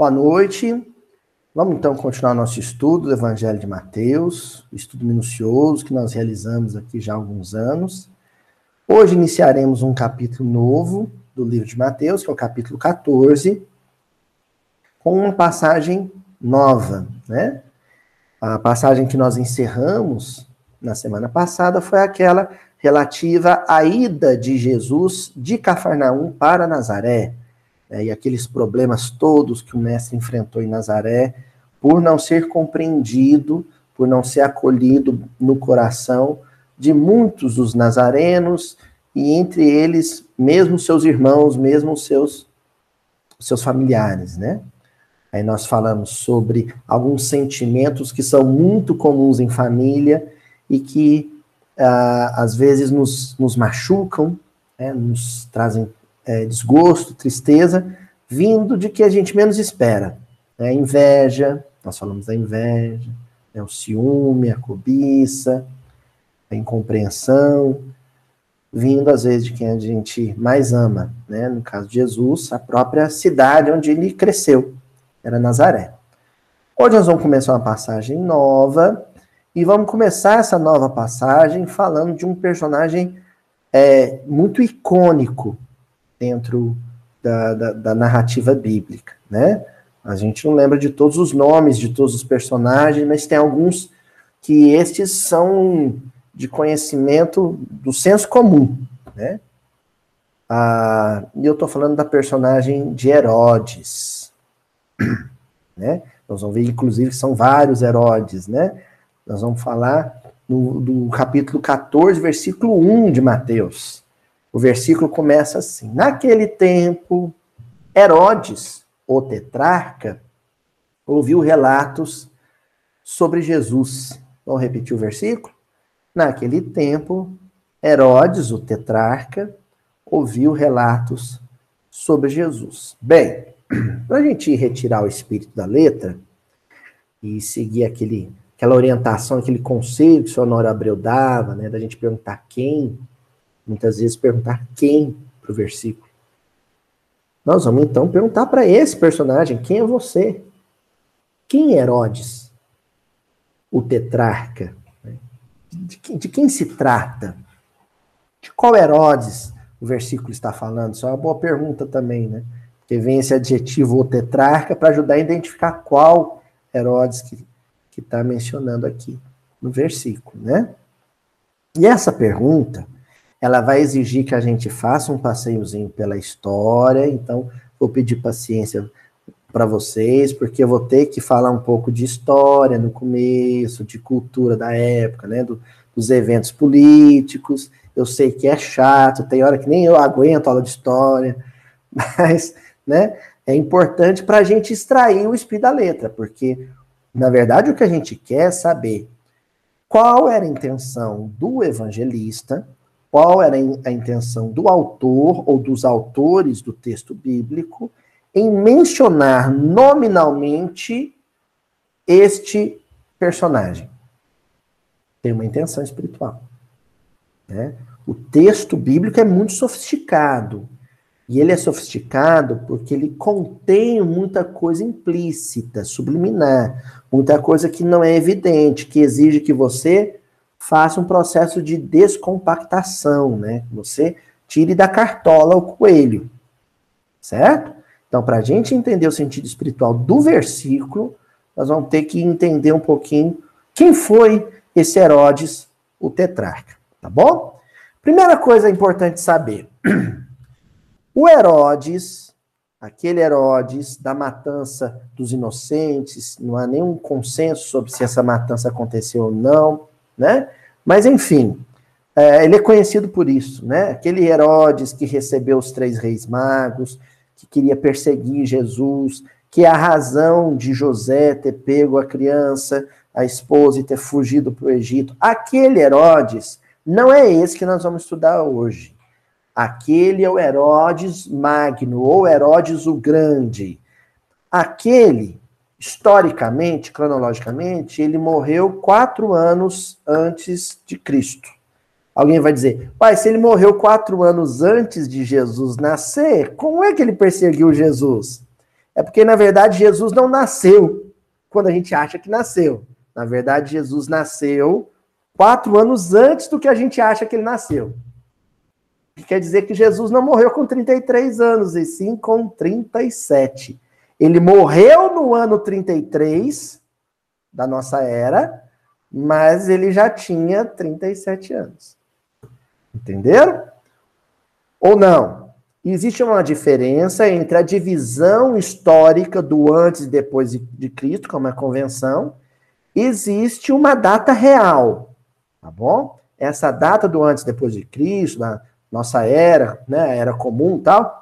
Boa noite. Vamos então continuar nosso estudo do Evangelho de Mateus, estudo minucioso que nós realizamos aqui já há alguns anos. Hoje iniciaremos um capítulo novo do livro de Mateus, que é o capítulo 14, com uma passagem nova, né? A passagem que nós encerramos na semana passada foi aquela relativa à ida de Jesus de Cafarnaum para Nazaré, né, e aqueles problemas todos que o mestre enfrentou em Nazaré, por não ser compreendido, por não ser acolhido no coração de muitos dos nazarenos, e entre eles, mesmo seus irmãos, mesmo seus, seus familiares, né? Aí nós falamos sobre alguns sentimentos que são muito comuns em família e que ah, às vezes nos, nos machucam, né, nos trazem é, desgosto, tristeza, vindo de que a gente menos espera. Né? Inveja, nós falamos da inveja, né? o ciúme, a cobiça, a incompreensão, vindo às vezes de quem a gente mais ama, né? No caso de Jesus, a própria cidade onde ele cresceu, era Nazaré. Hoje nós vamos começar uma passagem nova e vamos começar essa nova passagem falando de um personagem é, muito icônico dentro da, da, da, narrativa bíblica, né? A gente não lembra de todos os nomes de todos os personagens, mas tem alguns que estes são de conhecimento do senso comum, né? Ah, e eu estou falando da personagem de Herodes, né? Nós vamos ver, inclusive, que são vários Herodes, né? Nós vamos falar no, do capítulo 14, versículo 1 de Mateus. O versículo começa assim: Naquele tempo, Herodes, o tetrarca, ouviu relatos sobre Jesus. Vamos repetir o versículo? Naquele tempo, Herodes, o tetrarca, ouviu relatos sobre Jesus. Bem, para a gente retirar o espírito da letra e seguir aquele aquela orientação, aquele conselho que o senhor Honório Abreu dava, né, da gente perguntar quem, muitas vezes perguntar quem para o versículo. Nós vamos então perguntar para esse personagem: quem é você? Quem é Herodes? O tetrarca. Né? De, quem, de quem se trata? De qual Herodes o versículo está falando? Isso é uma boa pergunta também, né? Porque vem esse adjetivo o tetrarca para ajudar a identificar qual Herodes que que está mencionando aqui no versículo, né? E essa pergunta, ela vai exigir que a gente faça um passeiozinho pela história, então vou pedir paciência para vocês, porque eu vou ter que falar um pouco de história no começo, de cultura da época, né, do, dos eventos políticos. Eu sei que é chato, tem hora que nem eu aguento aula de história, mas, né, é importante para a gente extrair o espírito da letra, porque na verdade, o que a gente quer é saber qual era a intenção do evangelista, qual era a intenção do autor ou dos autores do texto bíblico em mencionar nominalmente este personagem. Tem uma intenção espiritual. Né? O texto bíblico é muito sofisticado. E ele é sofisticado porque ele contém muita coisa implícita, subliminar, muita coisa que não é evidente, que exige que você faça um processo de descompactação, né? Você tire da cartola o coelho, certo? Então, para a gente entender o sentido espiritual do versículo, nós vamos ter que entender um pouquinho quem foi esse Herodes, o tetrarca, tá bom? Primeira coisa importante saber. O Herodes, aquele Herodes da matança dos inocentes, não há nenhum consenso sobre se essa matança aconteceu ou não, né? Mas, enfim, é, ele é conhecido por isso, né? Aquele Herodes que recebeu os três reis magos, que queria perseguir Jesus, que é a razão de José ter pego a criança, a esposa e ter fugido para o Egito. Aquele Herodes não é esse que nós vamos estudar hoje. Aquele é o Herodes Magno, ou Herodes o Grande. Aquele, historicamente, cronologicamente, ele morreu quatro anos antes de Cristo. Alguém vai dizer, pai, se ele morreu quatro anos antes de Jesus nascer, como é que ele perseguiu Jesus? É porque, na verdade, Jesus não nasceu quando a gente acha que nasceu. Na verdade, Jesus nasceu quatro anos antes do que a gente acha que ele nasceu. Quer dizer que Jesus não morreu com 33 anos, e sim com 37. Ele morreu no ano 33 da nossa era, mas ele já tinha 37 anos. Entenderam? Ou não? Existe uma diferença entre a divisão histórica do antes e depois de Cristo, como é a convenção, existe uma data real, tá bom? Essa data do antes e depois de Cristo, da nossa era, né, era comum tal,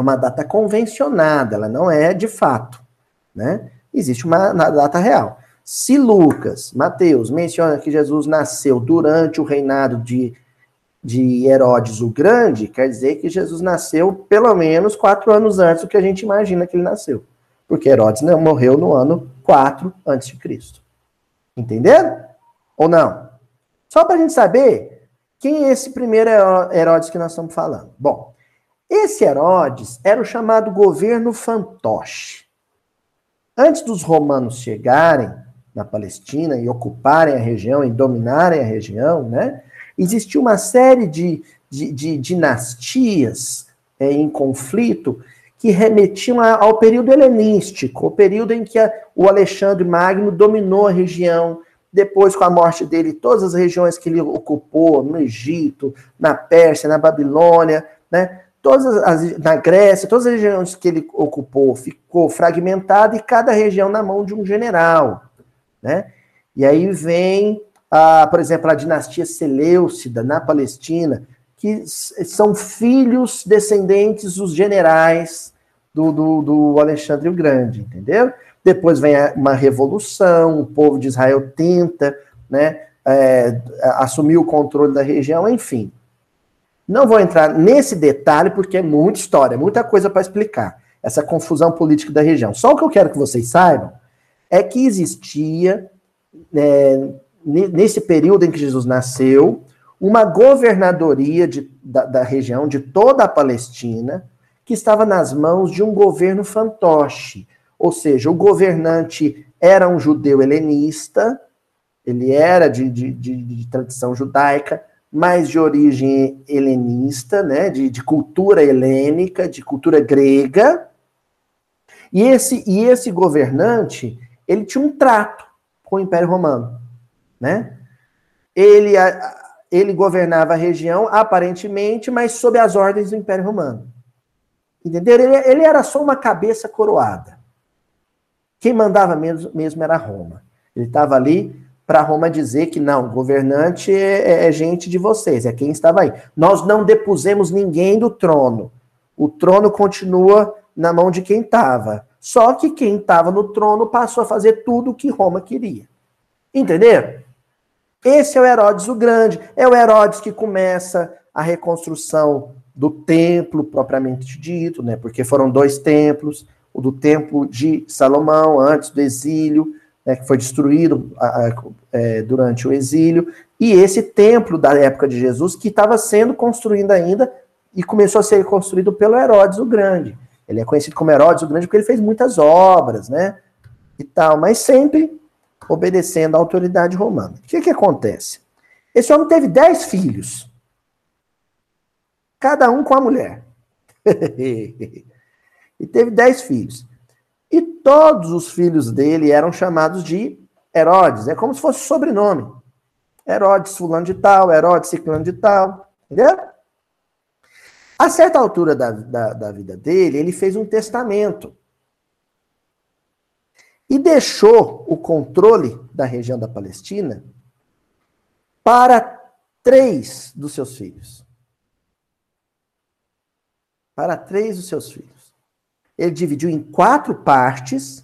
é uma data convencionada, ela não é de fato, né? Existe uma, data real. Se Lucas, Mateus, menciona que Jesus nasceu durante o reinado de, de Herodes o Grande, quer dizer que Jesus nasceu pelo menos quatro anos antes do que a gente imagina que ele nasceu. Porque Herodes não morreu no ano 4 antes de Cristo. Entenderam? Ou não? Só para a gente saber quem é esse primeiro Herodes que nós estamos falando. Bom, esse Herodes era o chamado governo fantoche. Antes dos romanos chegarem, na Palestina e ocuparem a região e dominarem a região, né? Existia uma série de, de, de dinastias é, em conflito que remetiam ao período helenístico, o período em que a, o Alexandre Magno dominou a região. Depois, com a morte dele, todas as regiões que ele ocupou, no Egito, na Pérsia, na Babilônia, né? Todas as, na Grécia, todas as regiões que ele ocupou ficou fragmentada e cada região na mão de um general né? E aí vem, a, por exemplo, a dinastia Seleucida na Palestina, que são filhos descendentes dos generais do, do, do Alexandre o Grande, entendeu? Depois vem uma revolução, o povo de Israel tenta né, é, assumir o controle da região, enfim. Não vou entrar nesse detalhe porque é muita história, muita coisa para explicar essa confusão política da região. Só o que eu quero que vocês saibam é que existia, é, nesse período em que Jesus nasceu, uma governadoria de, da, da, região, de toda a Palestina, que estava nas mãos de um governo fantoche. Ou seja, o governante era um judeu helenista, ele era de, de, de, de tradição judaica, mas de origem helenista, né, de, de cultura helênica, de cultura grega. E esse, e esse governante, ele tinha um trato com o Império Romano, né? Ele, ele governava a região, aparentemente, mas sob as ordens do Império Romano. Entenderam? Ele, ele era só uma cabeça coroada. Quem mandava mesmo, mesmo era Roma. Ele estava ali para Roma dizer que não, governante é, é, é, gente de vocês, é quem estava aí. Nós não depusemos ninguém do trono. O trono continua na mão de quem estava. Só que quem estava no trono passou a fazer tudo o que Roma queria. Entenderam? Esse é o Herodes o Grande. É o Herodes que começa a reconstrução do templo propriamente dito, né? Porque foram dois templos, o do templo de Salomão antes do exílio, né, que foi destruído a, a, é, durante o exílio, e esse templo da época de Jesus que estava sendo construído ainda e começou a ser construído pelo Herodes o Grande. Ele é conhecido como Herodes o Grande porque ele fez muitas obras, né? E tal, mas sempre obedecendo à autoridade romana. O que, que acontece? Esse homem teve dez filhos, cada um com a mulher. e teve dez filhos. E todos os filhos dele eram chamados de Herodes. É como se fosse sobrenome. Herodes fulano de tal, Herodes ciclano de tal. Entendeu? A certa altura da, da, da vida dele, ele fez um testamento. E deixou o controle da região da Palestina para três dos seus filhos. Para três dos seus filhos. Ele dividiu em quatro partes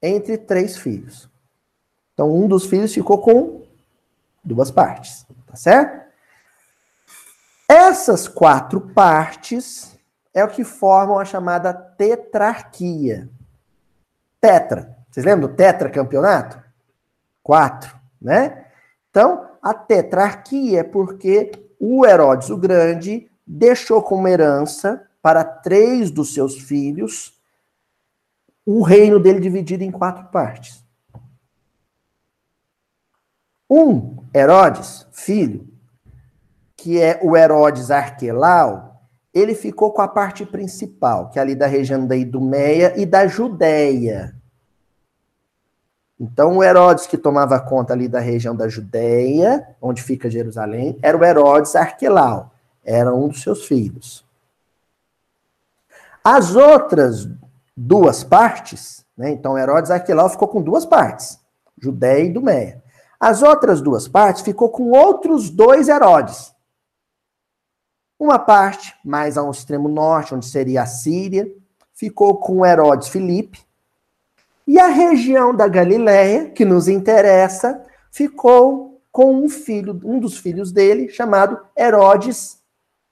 entre três filhos. Então, um dos filhos ficou com duas partes. Tá certo? Essas quatro partes é o que formam a chamada tetrarquia. Tetra. Vocês lembram do tetracampeonato? Quatro, né? Então, a tetrarquia é porque o Herodes o Grande deixou como herança para três dos seus filhos o reino dele dividido em quatro partes. Um, Herodes, filho, que é o Herodes Arquelau, ele ficou com a parte principal, que é ali da região da Idumeia e da Judéia. Então, o Herodes que tomava conta ali da região da Judéia, onde fica Jerusalém, era o Herodes Arquelau, era um dos seus filhos. As outras duas partes, né? então Herodes Arquelau ficou com duas partes, Judéia e Idumeia. As outras duas partes ficou com outros dois Herodes. Uma parte, mais ao extremo norte, onde seria a Síria, ficou com Herodes Filipe, e a região da Galiléia, que nos interessa, ficou com um filho, um dos filhos dele, chamado Herodes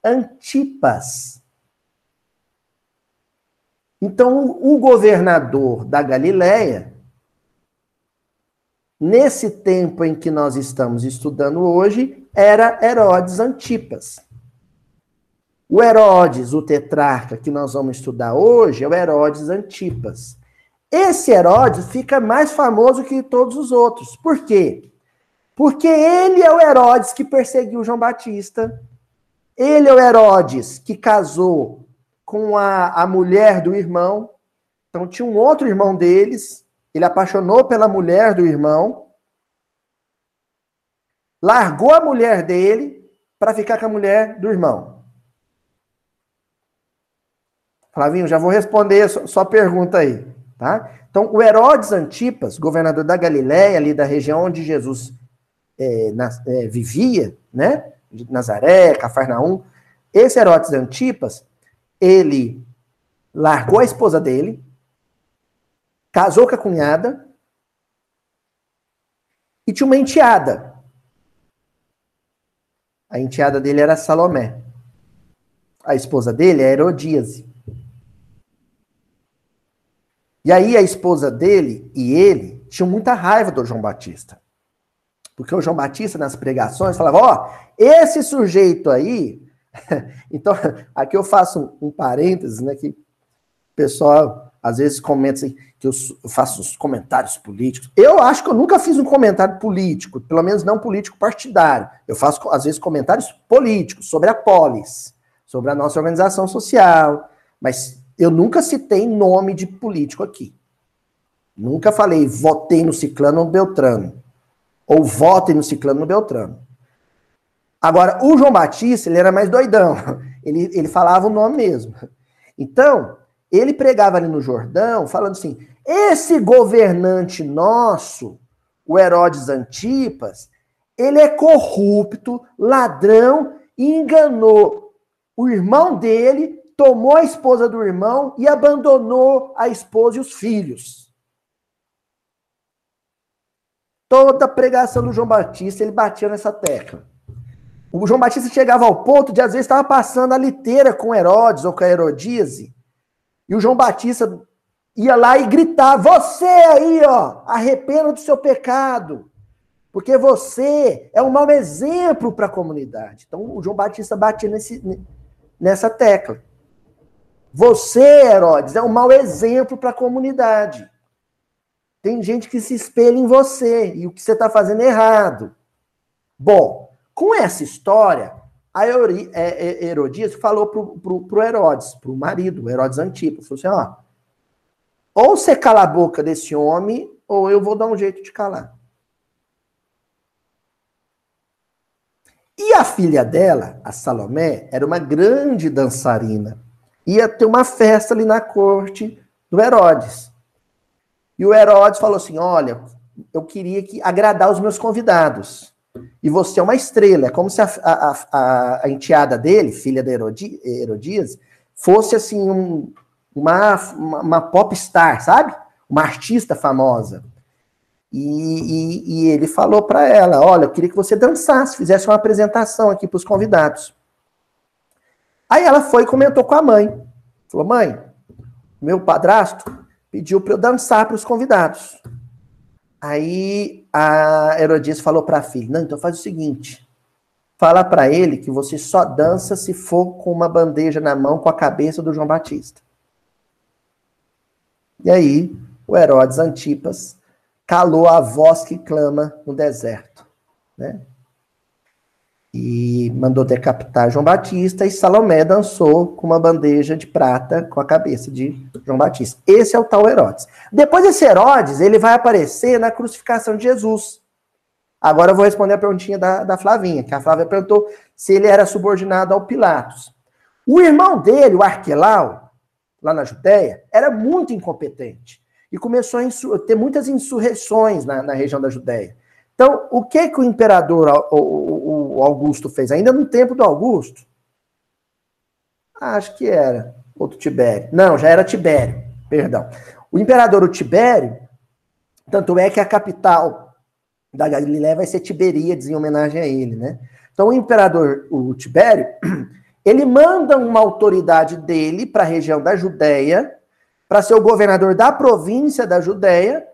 Antipas. Então, o governador da Galiléia, nesse tempo em que nós estamos estudando hoje, era Herodes Antipas. O Herodes, o tetrarca que nós vamos estudar hoje, é o Herodes Antipas. Esse Herodes fica mais famoso que todos os outros. Por quê? Porque ele é o Herodes que perseguiu João Batista. Ele é o Herodes que casou com a, a mulher do irmão. Então tinha um outro irmão deles. Ele apaixonou pela mulher do irmão. Largou a mulher dele para ficar com a mulher do irmão. Flavinho, já vou responder sua pergunta aí. Tá? Então, o Herodes Antipas, governador da Galiléia, ali da região onde Jesus é, na, é, vivia, né? Nazaré, Cafarnaum, esse Herodes Antipas, ele largou a esposa dele, casou com a cunhada e tinha uma enteada. A enteada dele era Salomé. A esposa dele é Herodíase. E aí a esposa dele e ele tinham muita raiva do João Batista. Porque o João Batista, nas pregações, falava: Ó, oh, esse sujeito aí. então, aqui eu faço um, um parênteses, né? Que o pessoal às vezes comenta assim, que eu faço os comentários políticos. Eu acho que eu nunca fiz um comentário político, pelo menos não político partidário. Eu faço, às vezes, comentários políticos sobre a polis, sobre a nossa organização social. Mas eu nunca citei nome de político aqui. Nunca falei votei no Ciclano ou no Beltrano. Ou votem no Ciclano ou no Beltrano. Agora, o João Batista, ele era mais doidão. Ele, ele falava o nome mesmo. Então, ele pregava ali no Jordão, falando assim: esse governante nosso, o Herodes Antipas, ele é corrupto, ladrão enganou o irmão dele tomou a esposa do irmão e abandonou a esposa e os filhos. Toda a pregação do João Batista, ele batia nessa tecla. O João Batista chegava ao ponto de, às vezes, estava passando a liteira com Herodes ou com a Herodíase, e o João Batista ia lá e gritava: Você aí, ó, arrependa do seu pecado, porque você é um mau exemplo para a comunidade. Então, o João Batista batia nesse, nessa tecla. Você, Herodes, é um mau exemplo para a comunidade. Tem gente que se espelha em você e o que você está fazendo é errado. Bom, com essa história, a é, é, Herodias falou para o Herodes, para o marido, Herodes Antipas, falou assim: ó, ou você cala a boca desse homem, ou eu vou dar um jeito de calar. E a filha dela, a Salomé, era uma grande dançarina ia ter uma festa ali na corte do Herodes. E o Herodes falou assim: Olha, eu queria que agradar os meus convidados. E você é uma estrela. É como se a, a, a, a enteada dele, filha da Herodi, Herodias, fosse assim um, uma, uma, uma pop star, sabe? Uma artista famosa. E, e, e ele falou para ela: Olha, eu queria que você dançasse, fizesse uma apresentação aqui para os convidados. Aí ela foi e comentou com a mãe. Falou: mãe, meu padrasto pediu para eu dançar para os convidados. Aí a Herodias falou para a filha: não, então faz o seguinte. Fala para ele que você só dança se for com uma bandeja na mão com a cabeça do João Batista. E aí, o Herodes Antipas calou a voz que clama no deserto, né? E mandou decapitar João Batista e Salomé dançou com uma bandeja de prata com a cabeça de João Batista. Esse é o tal Herodes. Depois desse Herodes, ele vai aparecer na crucificação de Jesus. Agora eu vou responder a perguntinha da, da Flavinha, que a Flávia perguntou se ele era subordinado ao Pilatos. O irmão dele, o Arquelau, lá na Judéia, era muito incompetente e começou a ter muitas insurreições na, na, região da Judéia. Então, o que que o imperador o, Augusto fez? Ainda no tempo do Augusto? Acho que era. Outro Tibério. Não, já era Tibério, perdão. O imperador o Tibério, tanto é que a capital da Galiléia vai ser Tiberíades, em homenagem a ele, né? Então, o imperador, o Tibério, ele manda uma autoridade dele para a região da Judéia, para ser o governador da província da Judéia,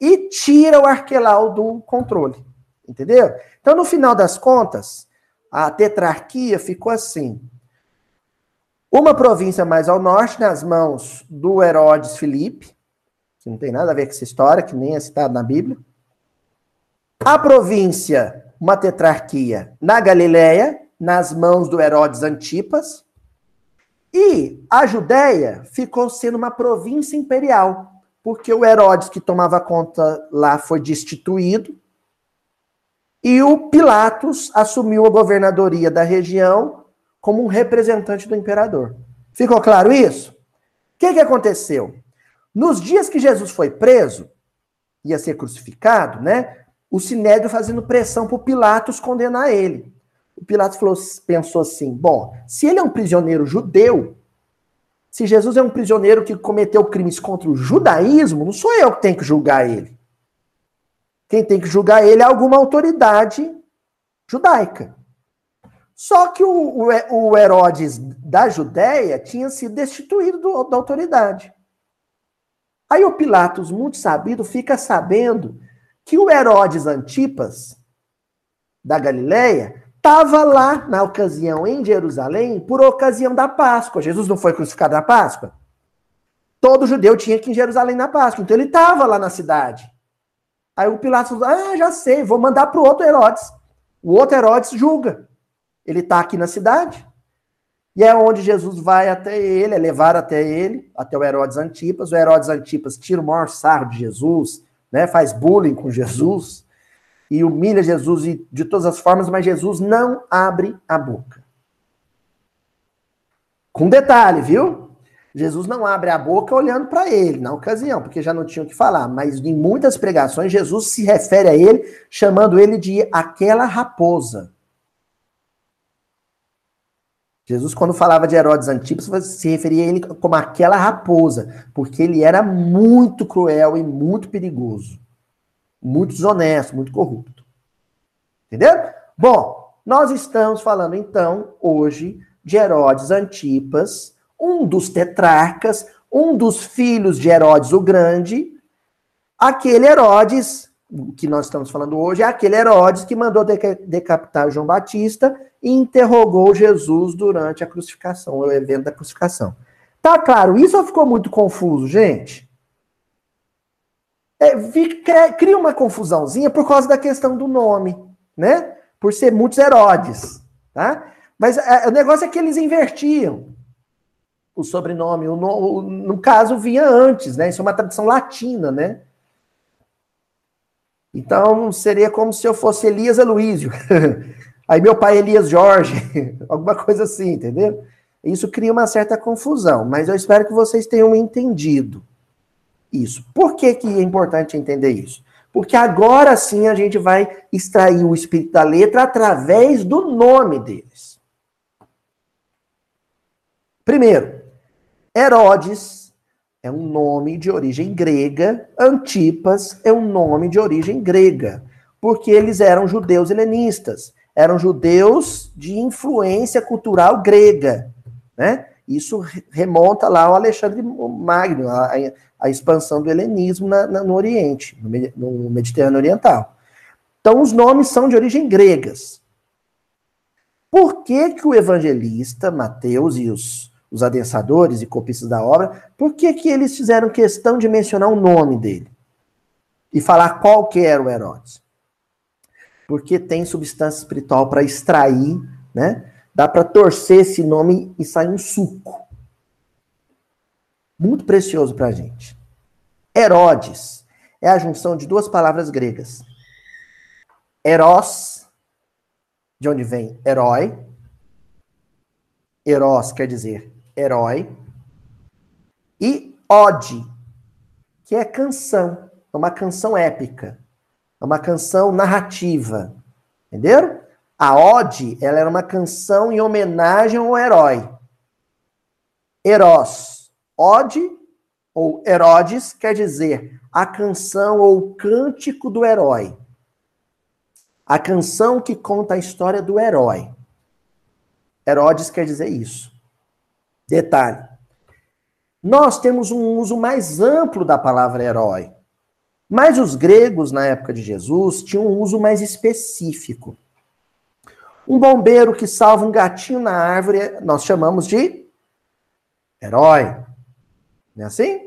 e tira o Arquelau do controle. Entendeu? Então, no final das contas, a tetrarquia ficou assim. Uma província mais ao norte, nas mãos do Herodes Filipe, que não tem nada a ver com essa história, que nem é citado na Bíblia. A província, uma tetrarquia, na Galileia, nas mãos do Herodes Antipas. E a Judéia ficou sendo uma província imperial, porque o Herodes que tomava conta lá foi destituído, e o Pilatos assumiu a governadoria da região como um representante do imperador. Ficou claro isso? O que, que aconteceu? Nos dias que Jesus foi preso, ia ser crucificado, né? O Sinédrio fazendo pressão para o Pilatos condenar ele. O Pilatos falou, pensou assim: bom, se ele é um prisioneiro judeu, se Jesus é um prisioneiro que cometeu crimes contra o judaísmo, não sou eu que tenho que julgar ele. Quem tem que julgar ele é alguma autoridade judaica. Só que o, o, o Herodes da Judéia tinha sido destituído do, da autoridade. Aí o Pilatos, muito sabido, fica sabendo que o Herodes Antipas, da Galileia, estava lá na ocasião em Jerusalém por ocasião da Páscoa. Jesus não foi crucificado na Páscoa? Todo judeu tinha que ir em Jerusalém na Páscoa. Então ele estava lá na cidade. Aí o Pilatos falou: Ah, já sei, vou mandar para o outro Herodes. O outro Herodes julga. Ele está aqui na cidade. E é onde Jesus vai até ele, é levar até ele, até o Herodes Antipas. O Herodes Antipas tira o maior sarro de Jesus, né, faz bullying com Jesus e humilha Jesus de todas as formas, mas Jesus não abre a boca. Com detalhe, viu? Jesus não abre a boca olhando para ele na ocasião, porque já não tinha o que falar, mas em muitas pregações Jesus se refere a ele chamando ele de aquela raposa. Jesus, quando falava de Herodes Antipas, se referia a ele como aquela raposa, porque ele era muito cruel e muito perigoso. Muito desonesto, muito corrupto. Entendeu? Bom, nós estamos falando então hoje de Herodes Antipas, um dos tetrarcas, um dos filhos de Herodes o Grande, aquele Herodes que nós estamos falando hoje é aquele Herodes que mandou decapitar João Batista e interrogou Jesus durante a crucificação, o evento da crucificação. Tá claro isso ou ficou muito confuso, gente? É, cria uma confusãozinha por causa da questão do nome, né? Por ser muitos Herodes, tá? Mas é, o negócio é que eles invertiam o sobrenome. O, no, no caso, vinha antes, né? Isso é uma tradição latina, né? Então, seria como se eu fosse Elias Aloísio. Aí meu pai é Elias Jorge, alguma coisa assim, entendeu? Isso cria uma certa confusão, mas eu espero que vocês tenham entendido isso. Por que, que é importante entender isso? Porque agora sim a gente vai extrair o espírito da letra através do nome deles. Primeiro, Herodes é um nome de origem grega, Antipas é um nome de origem grega, porque eles eram judeus helenistas eram judeus de influência cultural grega, né? Isso remonta lá ao Alexandre Magno, a, a expansão do helenismo na, na, no Oriente, no, Mediterrâneo Oriental. Então, os nomes são de origem gregas. Por que, que o evangelista Mateus e os, os adensadores e copistas da obra, por que, que eles fizeram questão de mencionar o nome dele? E falar qual que era o Herodes? Porque tem substância espiritual para extrair, né? Dá para torcer esse nome e sair um suco. Muito precioso para a gente. Herodes é a junção de duas palavras gregas. Eros, de onde vem herói. Eros quer dizer herói. E ode, que é canção. É uma canção épica. É uma canção narrativa. Entenderam? A ode, ela era uma canção em homenagem ao herói. Eros, ode ou Herodes quer dizer a canção ou cântico do herói. A canção que conta a história do herói. Herodes quer dizer isso. Detalhe. Nós temos um uso mais amplo da palavra herói. Mas os gregos, na época de Jesus, tinham um uso mais específico. Um bombeiro que salva um gatinho na árvore, nós chamamos de herói. Não é assim?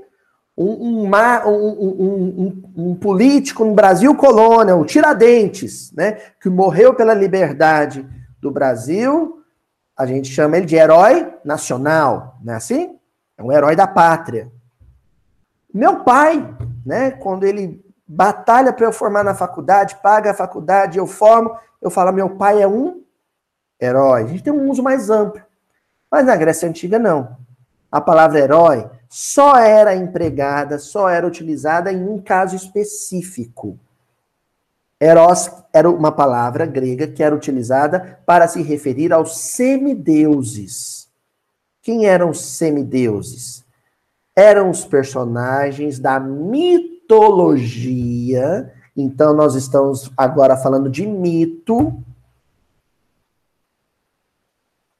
um, um, um, um, político no Brasil colônia, o Tiradentes, né, que morreu pela liberdade do Brasil, a gente chama ele de herói nacional, não é assim? É um herói da pátria. Meu pai, né, quando ele batalha para eu formar na faculdade, paga a faculdade, eu formo, eu falo, meu pai é um herói. A gente tem um uso mais amplo. Mas na Grécia Antiga, não. A palavra herói só era empregada, só era utilizada em um caso específico. Eros era uma palavra grega que era utilizada para se referir aos semideuses. Quem eram os semideuses? Eram os personagens da mitologia. Então, nós estamos agora falando de mito,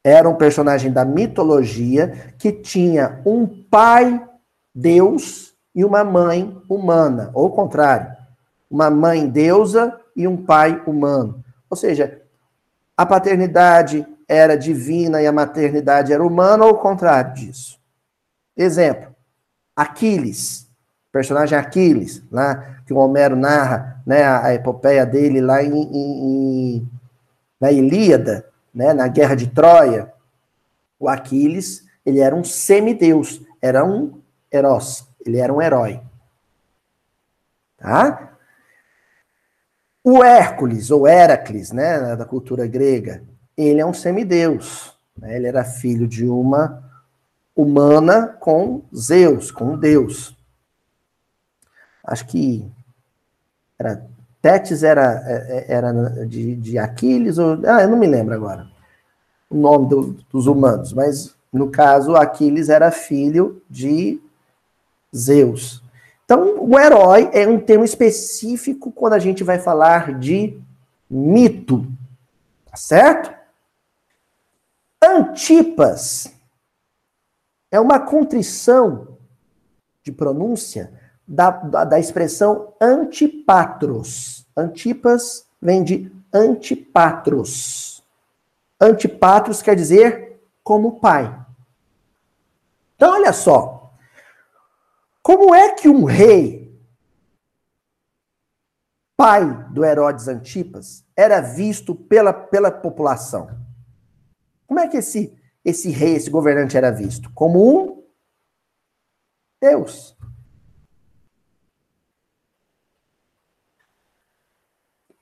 era um personagem da mitologia que tinha um pai Deus e uma mãe humana, ou o contrário, uma mãe deusa e um pai humano. Ou seja, a paternidade era divina e a maternidade era humana, ou o contrário disso. Exemplo, Aquiles, personagem Aquiles, lá que o Homero narra, né, a, epopeia dele lá em, em, em na Ilíada, né, na guerra de Troia, o Aquiles, ele era um semideus, era um herói, ele era um herói. Tá? O Hércules, ou Heracles, né, da cultura grega, ele é um semideus. Né? Ele era filho de uma humana com Zeus, com Deus. Acho que era Tétis era, é, é, era de, de Aquiles, ou, ah, eu não me lembro agora o nome do, dos humanos, mas no caso, Aquiles era filho de Zeus. Então, o herói é um termo específico quando a gente vai falar de mito. Tá certo? Antipas é uma contrição de pronúncia da, da, da expressão antipatros. Antipas vem de antipatros. Antipatros quer dizer como pai. Então, olha só. Como é que um rei, pai do Herodes Antipas, era visto pela, pela população? Como é que esse, esse rei, esse governante era visto? Como um Deus.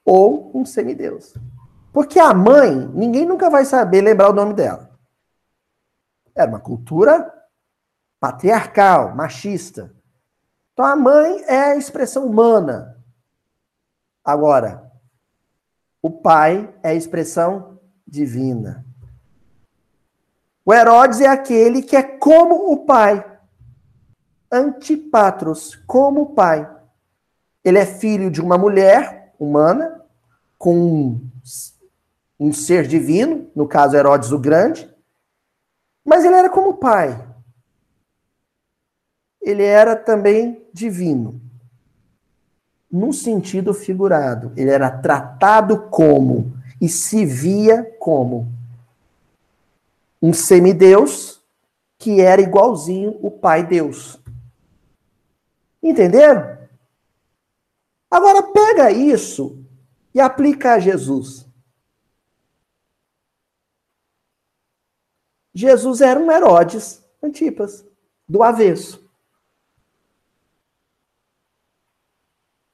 Ou um semideus. Porque a mãe, ninguém nunca vai saber lembrar o nome dela. Era uma cultura patriarcal, machista. Então a mãe é a expressão humana. Agora, o pai é a expressão divina. O Herodes é aquele que é como o pai. Antipatros, como o pai. Ele é filho de uma mulher humana, com um ser divino, no caso Herodes o Grande, mas ele era como pai. Ele era também divino. Num sentido figurado, ele era tratado como e se via como um semideus que era igualzinho o Pai Deus. Entenderam? Agora pega isso e aplica a Jesus. Jesus era um Herodes Antipas, do avesso.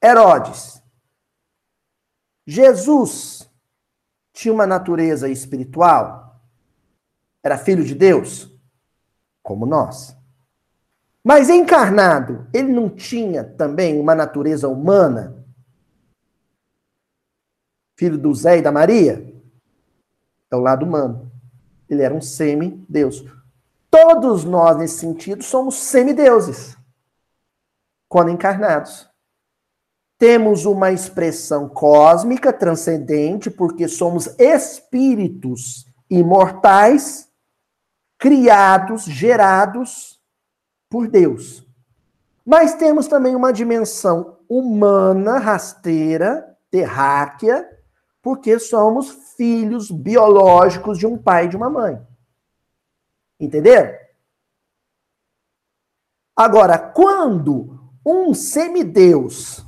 Herodes. Jesus tinha uma natureza espiritual? Era filho de Deus? Como nós. Mas encarnado, ele não tinha também uma natureza humana? Filho do Zé e da Maria? É o lado humano. Ele era um semideus. Todos nós, nesse sentido, somos semideuses quando encarnados. Temos uma expressão cósmica transcendente, porque somos espíritos imortais, criados, gerados por Deus. Mas temos também uma dimensão humana, rasteira, terráquea, porque somos filhos biológicos de um pai e de uma mãe. Entenderam? Agora, quando um semideus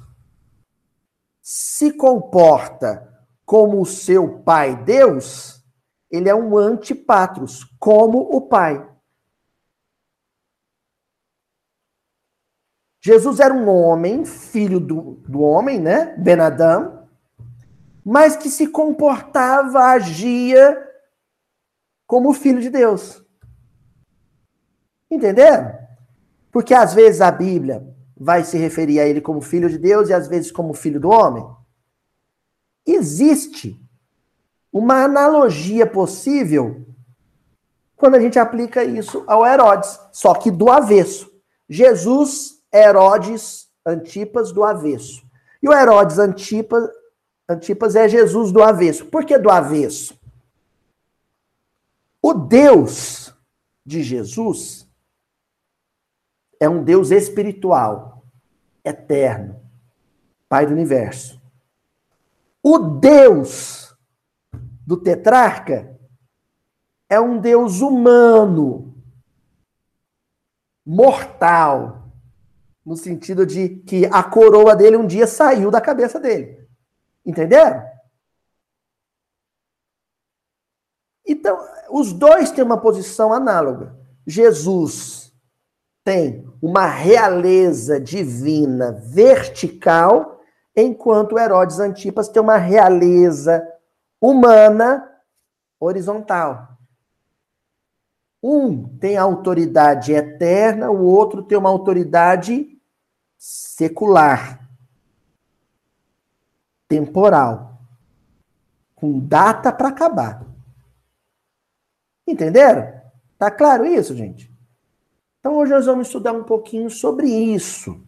se comporta como o seu pai Deus, ele é um antipatros, como o pai. Jesus era um homem, filho do, do homem, né? Ben Adam, mas que se comportava, agia como filho de Deus. Entenderam? Porque às vezes a Bíblia vai se referir a ele como filho de Deus e às vezes como filho do homem. Existe uma analogia possível quando a gente aplica isso ao Herodes, só que do avesso. Jesus Herodes Antipas do avesso. E o Herodes Antipas, Antipas é Jesus do avesso. Por que do avesso? O Deus de Jesus é um Deus espiritual, eterno, Pai do universo. O Deus do tetrarca é um Deus humano, mortal, no sentido de que a coroa dele um dia saiu da cabeça dele. Entenderam? Então, os dois têm uma posição análoga. Jesus tem uma realeza divina vertical, enquanto Herodes Antipas tem uma realeza humana horizontal. Um tem autoridade eterna, o outro tem uma autoridade secular, temporal, com data para acabar. Entenderam? Tá claro isso, gente? Então hoje nós vamos estudar um pouquinho sobre isso.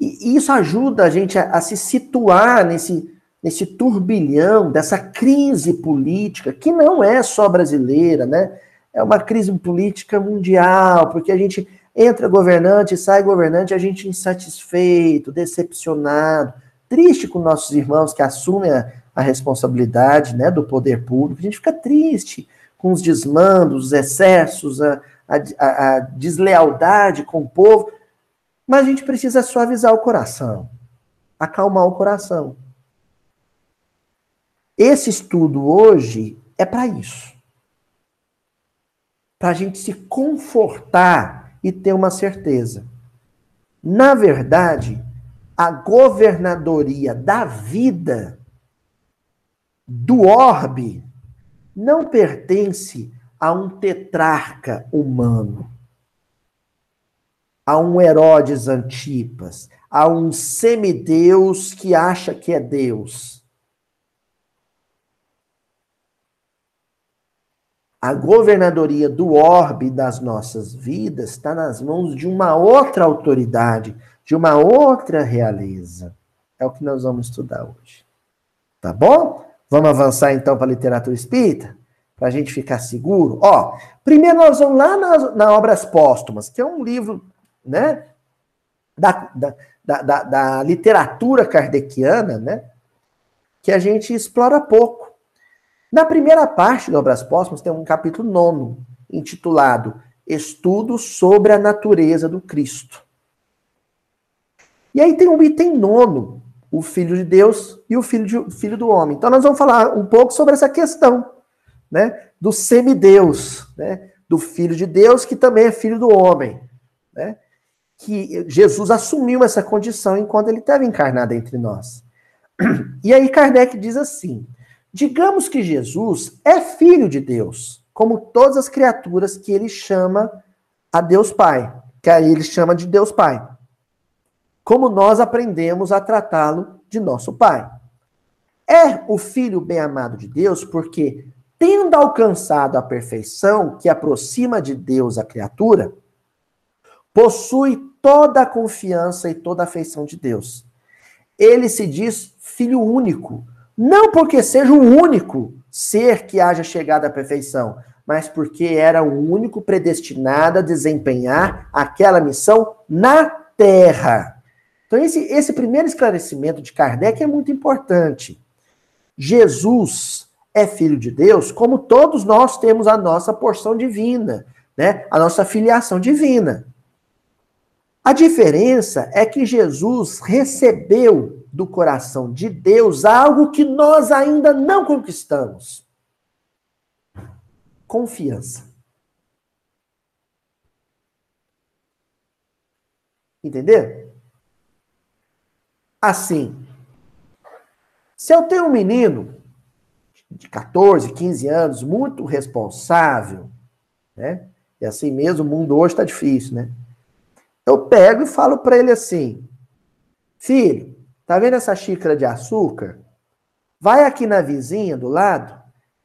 E isso ajuda a gente a, a se situar nesse, nesse turbilhão dessa crise política, que não é só brasileira, né? É uma crise política mundial, porque a gente Entra governante, sai governante, a gente insatisfeito, decepcionado, triste com nossos irmãos que assumem a, a responsabilidade né, do poder público. A gente fica triste com os desmandos, os excessos, a, a, a deslealdade com o povo. Mas a gente precisa suavizar o coração, acalmar o coração. Esse estudo hoje é para isso. Para a gente se confortar e ter uma certeza. Na verdade, a governadoria da vida do orbe não pertence a um tetrarca humano, a um Herodes Antipas, a um semideus que acha que é Deus. A governadoria do orbe das nossas vidas está nas mãos de uma outra autoridade, de uma outra realeza. É o que nós vamos estudar hoje. Tá bom? Vamos avançar então para a literatura espírita? Para a gente ficar seguro? Ó, primeiro nós vamos lá nas, na Obras Póstumas, que é um livro, né? Da, da, da, da literatura kardeciana, né? Que a gente explora pouco. Na primeira parte do Obras Póstumas tem um capítulo nono, intitulado estudo sobre a natureza do Cristo. E aí tem um item nono, o Filho de Deus e o Filho, de, filho do Homem. Então nós vamos falar um pouco sobre essa questão, né, do semideus, né, do Filho de Deus que também é Filho do Homem, né, que Jesus assumiu essa condição enquanto ele estava encarnado entre nós. E aí Kardec diz assim: digamos que Jesus é Filho de Deus, como todas as criaturas que ele chama a Deus Pai, que aí ele chama de Deus Pai. Como nós aprendemos a tratá-lo de nosso Pai. É o Filho bem-amado de Deus porque, tendo alcançado a perfeição que aproxima de Deus a criatura, possui toda a confiança e toda a afeição de Deus. Ele se diz filho único, não porque seja o único ser que haja chegado à perfeição, mas porque era o único predestinado a desempenhar aquela missão na Terra. Então, esse, esse primeiro esclarecimento de Kardec é muito importante. Jesus é filho de Deus, como todos nós temos a nossa porção divina, né? a nossa filiação divina. A diferença é que Jesus recebeu do coração de Deus algo que nós ainda não conquistamos confiança. Entender? Assim, se eu tenho um menino de 14, 15 anos, muito responsável, né? E assim mesmo, o mundo hoje está difícil, né? Eu pego e falo para ele assim: Filho, tá vendo essa xícara de açúcar? Vai aqui na vizinha do lado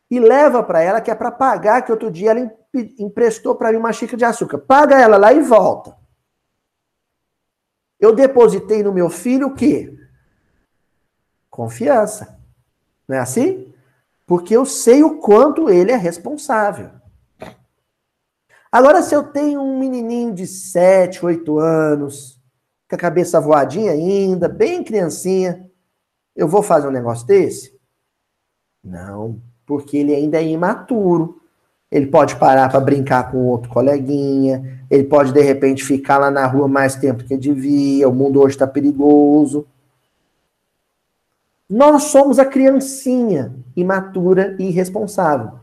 e leva para ela que é para pagar, que outro dia ela emprestou para mim uma xícara de açúcar. Paga ela lá e volta. Eu depositei no meu filho o quê? Confiança. Não é assim? Porque eu sei o quanto ele é responsável. Agora, se eu tenho um menininho de 7, 8 anos, com a cabeça voadinha ainda, bem criancinha, eu vou fazer um negócio desse? Não porque ele ainda é imaturo. Ele pode parar para brincar com outro coleguinha, ele pode de repente ficar lá na rua mais tempo que devia, o mundo hoje está perigoso. Nós somos a criancinha imatura e irresponsável.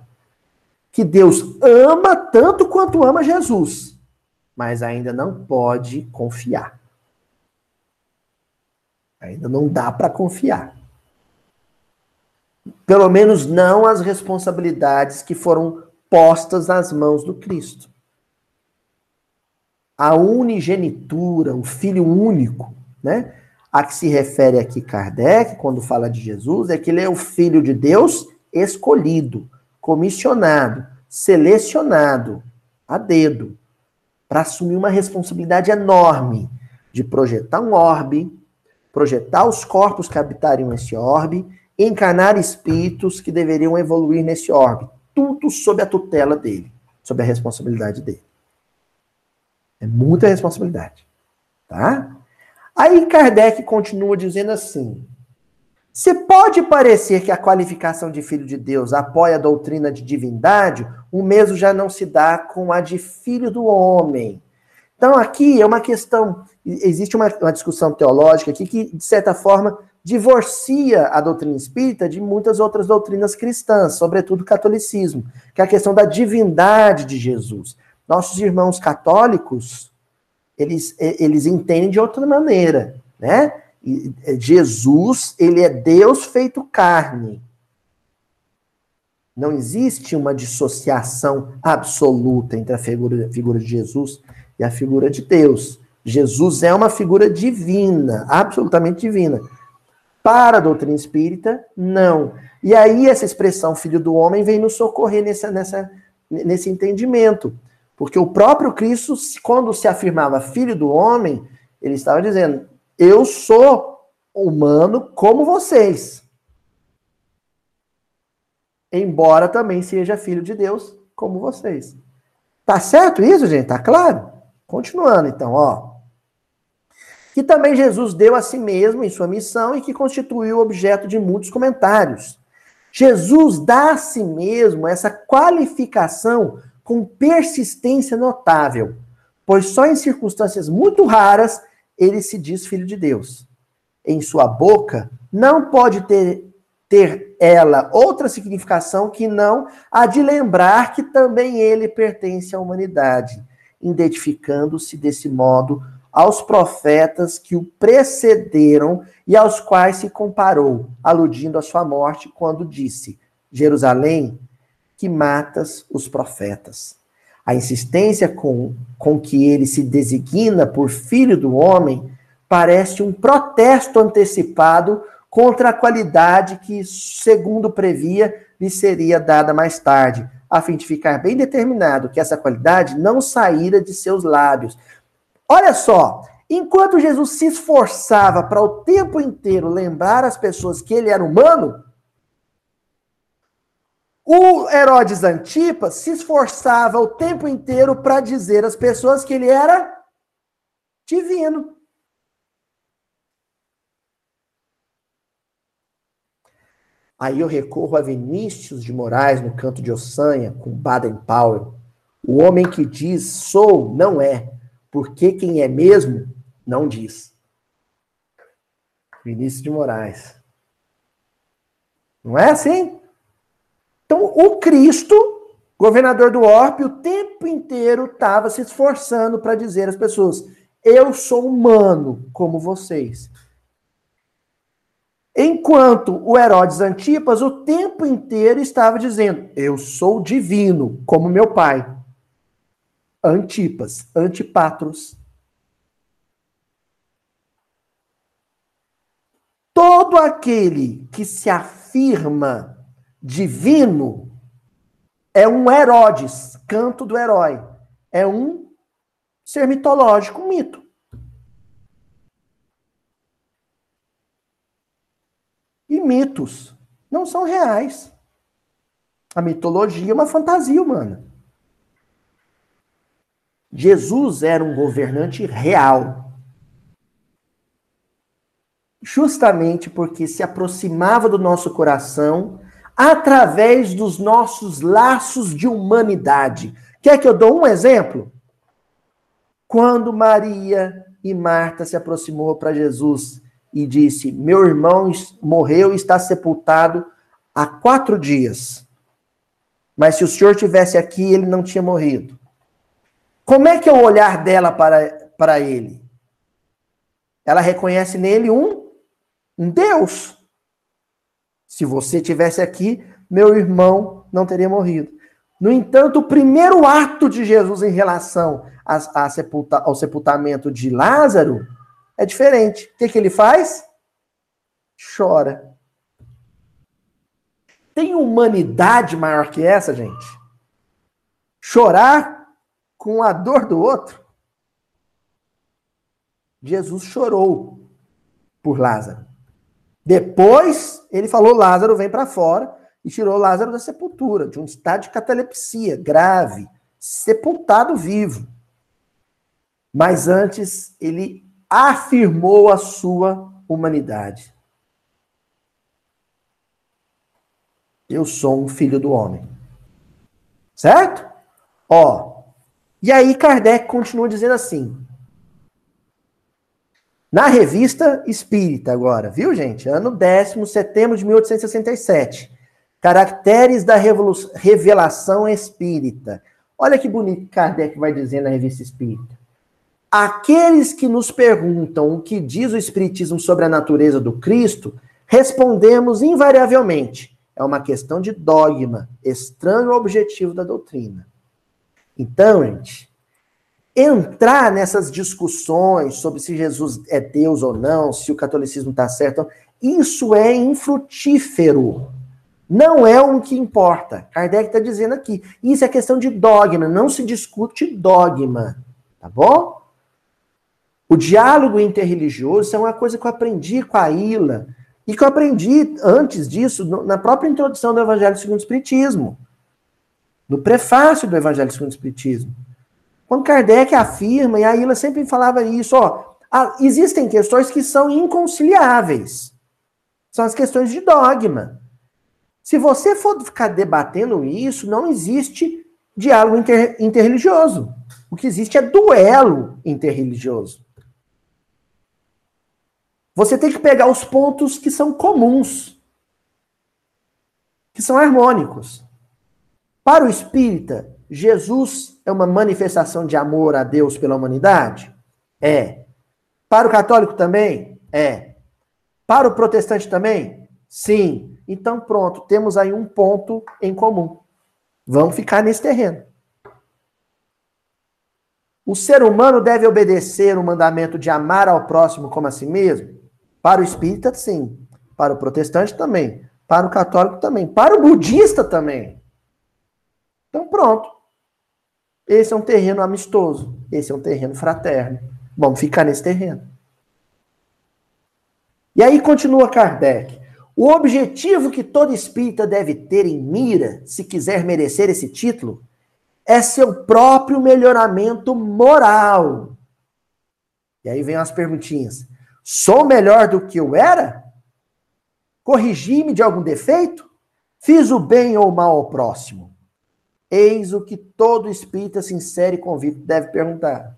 Que Deus ama tanto quanto ama Jesus, mas ainda não pode confiar. Ainda não dá para confiar. Pelo menos não as responsabilidades que foram postas nas mãos do Cristo. A unigenitura, o filho único, né? A que se refere aqui Kardec, quando fala de Jesus, é que ele é o filho de Deus escolhido, comissionado, selecionado a dedo, para assumir uma responsabilidade enorme de projetar um orbe, projetar os corpos que habitariam esse orbe encarnar espíritos que deveriam evoluir nesse orbe. Tudo sob a tutela dele, sob a responsabilidade dele. É muita responsabilidade. Tá? Aí Kardec continua dizendo assim: se pode parecer que a qualificação de filho de Deus apoia a doutrina de divindade, o mesmo já não se dá com a de filho do homem. Então, aqui é uma questão, existe uma, uma discussão teológica aqui que, de certa forma, divorcia a doutrina espírita de muitas outras doutrinas cristãs, sobretudo o catolicismo, que é a questão da divindade de Jesus. Nossos irmãos católicos, eles, eles entendem de outra maneira, né? Jesus, ele é Deus feito carne. Não existe uma dissociação absoluta entre a figura, a figura de Jesus e a figura de Deus. Jesus é uma figura divina, absolutamente divina. Para a doutrina espírita, não. E aí essa expressão filho do homem vem nos socorrer nessa, nessa, nesse entendimento. Porque o próprio Cristo, quando se afirmava filho do homem, ele estava dizendo: Eu sou humano como vocês. Embora também seja filho de Deus como vocês. Tá certo isso, gente? Tá claro? Continuando, então, ó que também Jesus deu a si mesmo em sua missão e que constituiu objeto de muitos comentários. Jesus dá a si mesmo essa qualificação com persistência notável, pois só em circunstâncias muito raras ele se diz filho de Deus. Em sua boca não pode ter, ter ela outra significação que não a de lembrar que também ele pertence à humanidade, identificando-se desse modo aos profetas que o precederam e aos quais se comparou, aludindo à sua morte, quando disse: Jerusalém, que matas os profetas. A insistência com, com que ele se designa por filho do homem parece um protesto antecipado contra a qualidade que, segundo previa, lhe seria dada mais tarde, a fim de ficar bem determinado que essa qualidade não saíra de seus lábios. Olha só, enquanto Jesus se esforçava para o tempo inteiro lembrar as pessoas que ele era humano, o Herodes Antipas se esforçava o tempo inteiro para dizer às pessoas que ele era divino. Aí eu recorro a Vinícius de Moraes no canto de Ossanha, com Baden Powell. O homem que diz sou não é, porque quem é mesmo não diz. Vinícius de Moraes. Não é assim? Então, o Cristo, governador do Orbe, o tempo inteiro estava se esforçando para dizer às pessoas: eu sou humano como vocês. Enquanto o Herodes Antipas o tempo inteiro estava dizendo: Eu sou divino, como meu pai. Antipas, Antipatros. Todo aquele que se afirma divino é um Herodes, canto do herói. É um ser mitológico, um mito. E mitos não são reais. A mitologia é uma fantasia humana. Jesus era um governante real. Justamente porque se aproximava do nosso coração através dos nossos laços de humanidade. Quer que eu dou um exemplo? Quando Maria e Marta se aproximou para Jesus e disse: Meu irmão morreu e está sepultado há quatro dias. Mas se o senhor tivesse aqui, ele não tinha morrido. Como é que é o olhar dela para, para ele? Ela reconhece nele um, um Deus. Se você tivesse aqui, meu irmão não teria morrido. No entanto, o primeiro ato de Jesus em relação a, a sepulta, ao sepultamento de Lázaro é diferente. O que, que ele faz? Chora. Tem humanidade maior que essa, gente? Chorar com a dor do outro? Jesus chorou por Lázaro. Depois, ele falou: Lázaro vem para fora e tirou Lázaro da sepultura, de um estado de catalepsia grave, sepultado vivo. Mas antes, ele afirmou a sua humanidade. Eu sou um filho do homem. Certo? Ó. E aí Kardec continua dizendo assim: na revista Espírita, agora, viu, gente? Ano décimo, setembro de 1867. Caracteres da Revelação Espírita. Olha que bonito Kardec vai dizer na revista Espírita. Aqueles que nos perguntam o que diz o Espiritismo sobre a natureza do Cristo, respondemos invariavelmente. É uma questão de dogma, estranho ao objetivo da doutrina. Então, gente, entrar nessas discussões sobre se Jesus é Deus ou não, se o catolicismo está certo, isso é infrutífero. Não é o que importa. Kardec está dizendo aqui. Isso é questão de dogma, não se discute dogma. Tá bom? O diálogo interreligioso é uma coisa que eu aprendi com a Ila. E que eu aprendi antes disso, na própria introdução do Evangelho segundo o Espiritismo. No prefácio do Evangelho segundo o Espiritismo. Quando Kardec afirma, e a Ilha sempre falava isso, ó, existem questões que são inconciliáveis. São as questões de dogma. Se você for ficar debatendo isso, não existe diálogo inter, interreligioso. O que existe é duelo interreligioso. Você tem que pegar os pontos que são comuns, que são harmônicos. Para o espírita, Jesus é uma manifestação de amor a Deus pela humanidade? É. Para o católico também? É. Para o protestante também? Sim. Então, pronto, temos aí um ponto em comum. Vamos ficar nesse terreno. O ser humano deve obedecer o mandamento de amar ao próximo como a si mesmo? Para o espírita, sim. Para o protestante, também. Para o católico, também. Para o budista, também. Então, pronto. Esse é um terreno amistoso. Esse é um terreno fraterno. Vamos ficar nesse terreno. E aí continua Kardec. O objetivo que todo espírita deve ter em mira, se quiser merecer esse título, é seu próprio melhoramento moral. E aí vem as perguntinhas. Sou melhor do que eu era? Corrigi-me de algum defeito? Fiz o bem ou o mal ao próximo? Eis o que todo espírita sincero e convicto deve perguntar.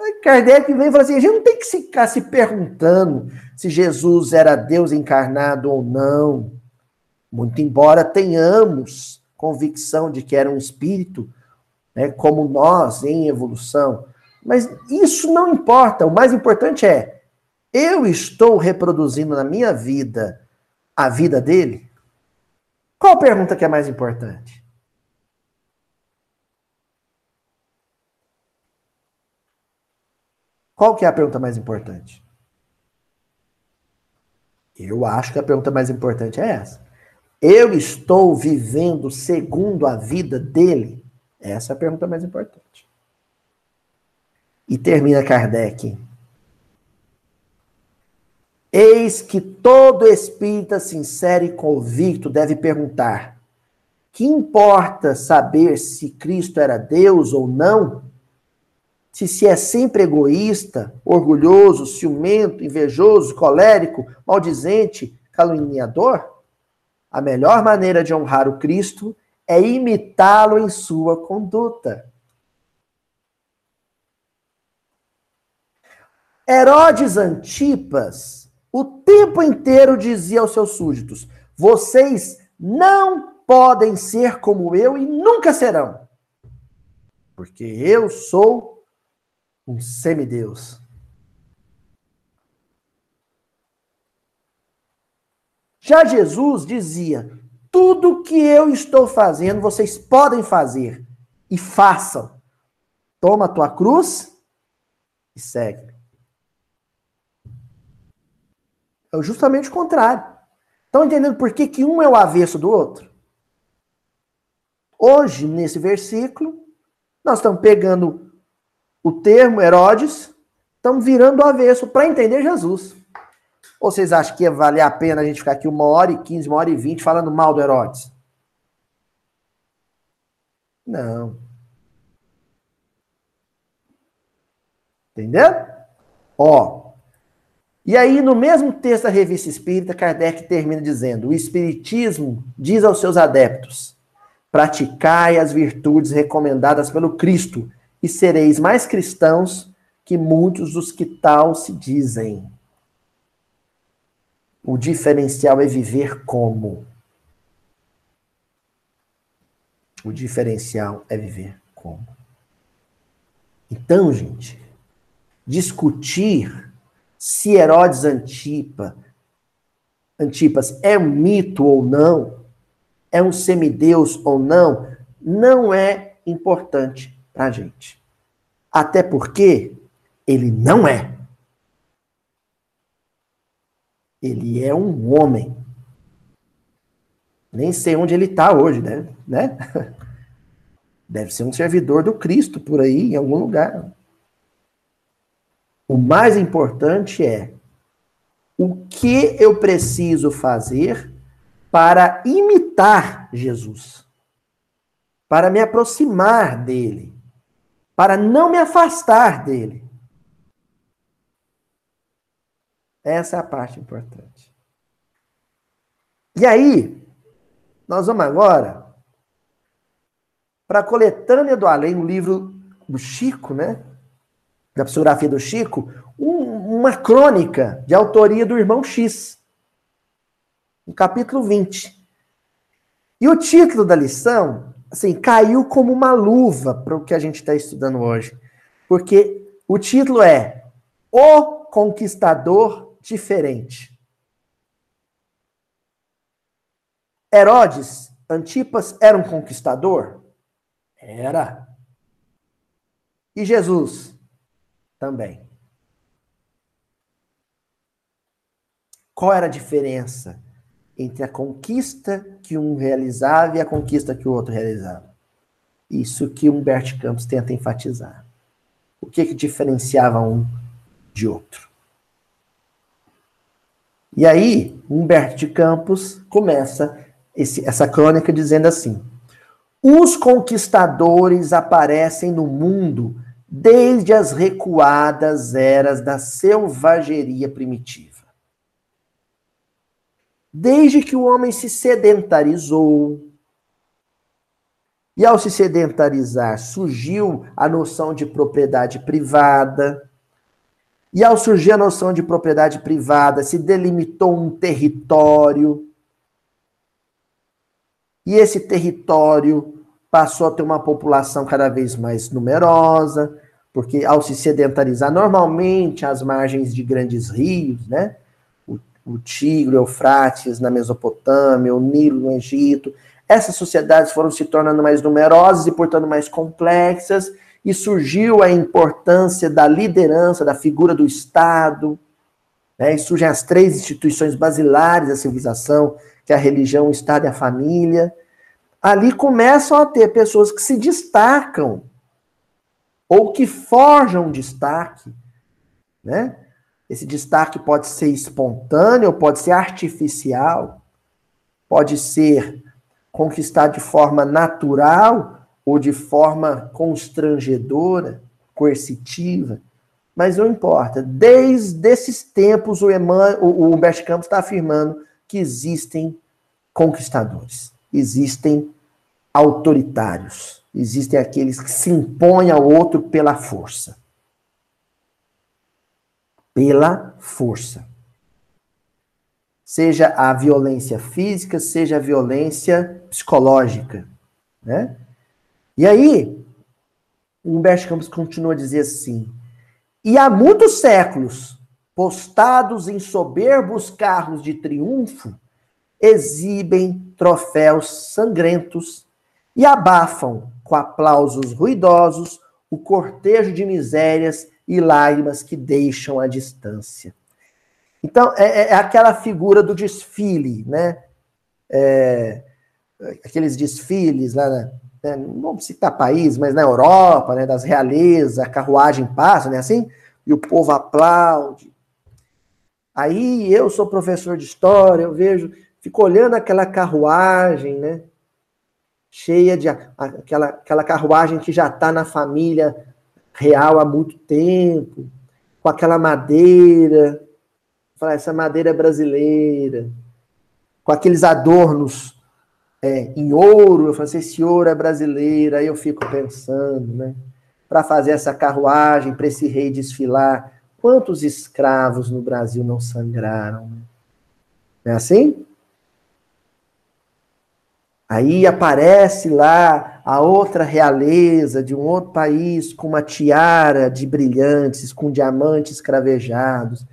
Aí Kardec vem e fala assim: a gente não tem que ficar se perguntando se Jesus era Deus encarnado ou não. Muito embora tenhamos convicção de que era um espírito, né, como nós em evolução. Mas isso não importa. O mais importante é: eu estou reproduzindo na minha vida a vida dele? Qual a pergunta que é mais importante? Qual que é a pergunta mais importante? Eu acho que a pergunta mais importante é essa. Eu estou vivendo segundo a vida dele? Essa é a pergunta mais importante. E termina Kardec. Eis que todo espírita sincero e convicto deve perguntar: que importa saber se Cristo era Deus ou não? Se se é sempre egoísta, orgulhoso, ciumento, invejoso, colérico, maldizente, caluniador? A melhor maneira de honrar o Cristo é imitá-lo em sua conduta. Herodes Antipas, o tempo inteiro dizia aos seus súditos: vocês não podem ser como eu e nunca serão, porque eu sou um semideus. Já Jesus dizia: tudo que eu estou fazendo, vocês podem fazer e façam. Toma a tua cruz e segue. É justamente o contrário. Estão entendendo por que, que um é o avesso do outro? Hoje, nesse versículo, nós estamos pegando o termo Herodes, estamos virando o avesso para entender Jesus. Ou vocês acham que ia valer a pena a gente ficar aqui uma hora e quinze, uma hora e vinte falando mal do Herodes? Não. Entendeu? Ó. E aí, no mesmo texto da Revista Espírita, Kardec termina dizendo: o Espiritismo diz aos seus adeptos: praticai as virtudes recomendadas pelo Cristo e sereis mais cristãos que muitos dos que tal se dizem. O diferencial é viver como. O diferencial é viver como. Então, gente, discutir se Herodes Antipa, Antipas é um mito ou não, é um semideus ou não, não é importante para a gente. Até porque ele não é. Ele é um homem. Nem sei onde ele está hoje, né? né? Deve ser um servidor do Cristo por aí, em algum lugar. O mais importante é o que eu preciso fazer para imitar Jesus, para me aproximar dele, para não me afastar dele. Essa é a parte importante. E aí, nós vamos agora para a Coletânea do Além, um livro do Chico, né? Da psicografia do Chico, um, uma crônica de autoria do irmão X, no capítulo 20. E o título da lição, assim, caiu como uma luva para o que a gente está estudando hoje. Porque o título é O Conquistador Diferente. Herodes, Antipas, era um conquistador? Era. E Jesus? Também. Qual era a diferença entre a conquista que um realizava e a conquista que o outro realizava? Isso que Humberto Campos tenta enfatizar. O que, que diferenciava um de outro? E aí, Humberto de Campos começa esse, essa crônica dizendo assim: os conquistadores aparecem no mundo desde as recuadas eras da selvageria primitiva. Desde que o homem se sedentarizou, e ao se sedentarizar, surgiu a noção de propriedade privada. E ao surgir a noção de propriedade privada, se delimitou um território. E esse território passou a ter uma população cada vez mais numerosa, porque ao se sedentarizar, normalmente as margens de grandes rios, né? O, o Tigre, o Eufrates na Mesopotâmia, o Nilo no Egito, essas sociedades foram se tornando mais numerosas e, portanto, mais complexas, e surgiu a importância da liderança, da figura do Estado, né? e surgem as três instituições basilares da civilização, que é a religião, o Estado e a família. Ali começam a ter pessoas que se destacam, ou que forjam destaque, né? Esse destaque pode ser espontâneo, pode ser artificial, pode ser conquistar de forma natural ou de forma constrangedora, coercitiva, mas não importa. Desde esses tempos, o, Eman, o Humberto Campos está afirmando que existem conquistadores, existem autoritários, existem aqueles que se impõem ao outro pela força. Pela força seja a violência física, seja a violência psicológica, né? E aí, Humberto Campos continua a dizer assim: e há muitos séculos, postados em soberbos carros de triunfo, exibem troféus sangrentos e abafam com aplausos ruidosos o cortejo de misérias e lágrimas que deixam a distância. Então, é, é, é aquela figura do desfile, né? É, aqueles desfiles lá, né? não vamos citar país, mas na Europa, né? Das realezas, a carruagem passa, né? Assim, e o povo aplaude. Aí eu sou professor de história, eu vejo, fico olhando aquela carruagem, né? Cheia de aquela, aquela carruagem que já está na família real há muito tempo, com aquela madeira, Falar, essa madeira é brasileira, com aqueles adornos é, em ouro, eu falo assim, esse ouro é brasileiro, aí eu fico pensando, né? Para fazer essa carruagem, para esse rei desfilar, quantos escravos no Brasil não sangraram? Né? Não é assim? Aí aparece lá a outra realeza de um outro país com uma tiara de brilhantes, com diamantes cravejados.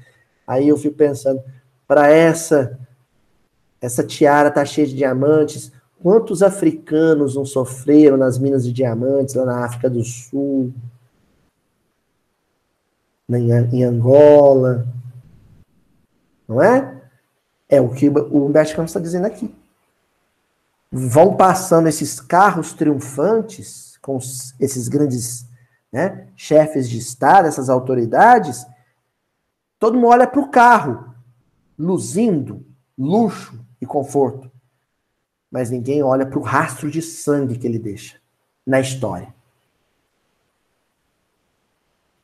Aí eu fico pensando, para essa essa tiara tá cheia de diamantes, quantos africanos não sofreram nas minas de diamantes lá na África do Sul, em Angola, não é? É o que o Humberto Campos está dizendo aqui. Vão passando esses carros triunfantes com esses grandes né, chefes de Estado, essas autoridades, Todo mundo olha para o carro, luzindo, luxo e conforto. Mas ninguém olha para o rastro de sangue que ele deixa na história.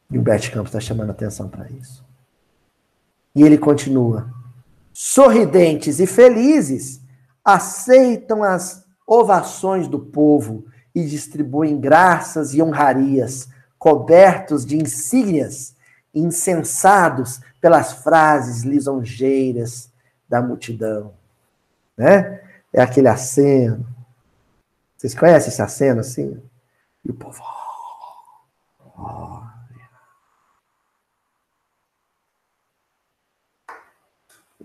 E o Bert Campos está chamando atenção para isso. E ele continua: sorridentes e felizes, aceitam as ovações do povo e distribuem graças e honrarias, cobertos de insígnias, incensados pelas frases lisonjeiras da multidão. Né? É aquele aceno. Vocês conhecem esse aceno assim? E o povo. Oh.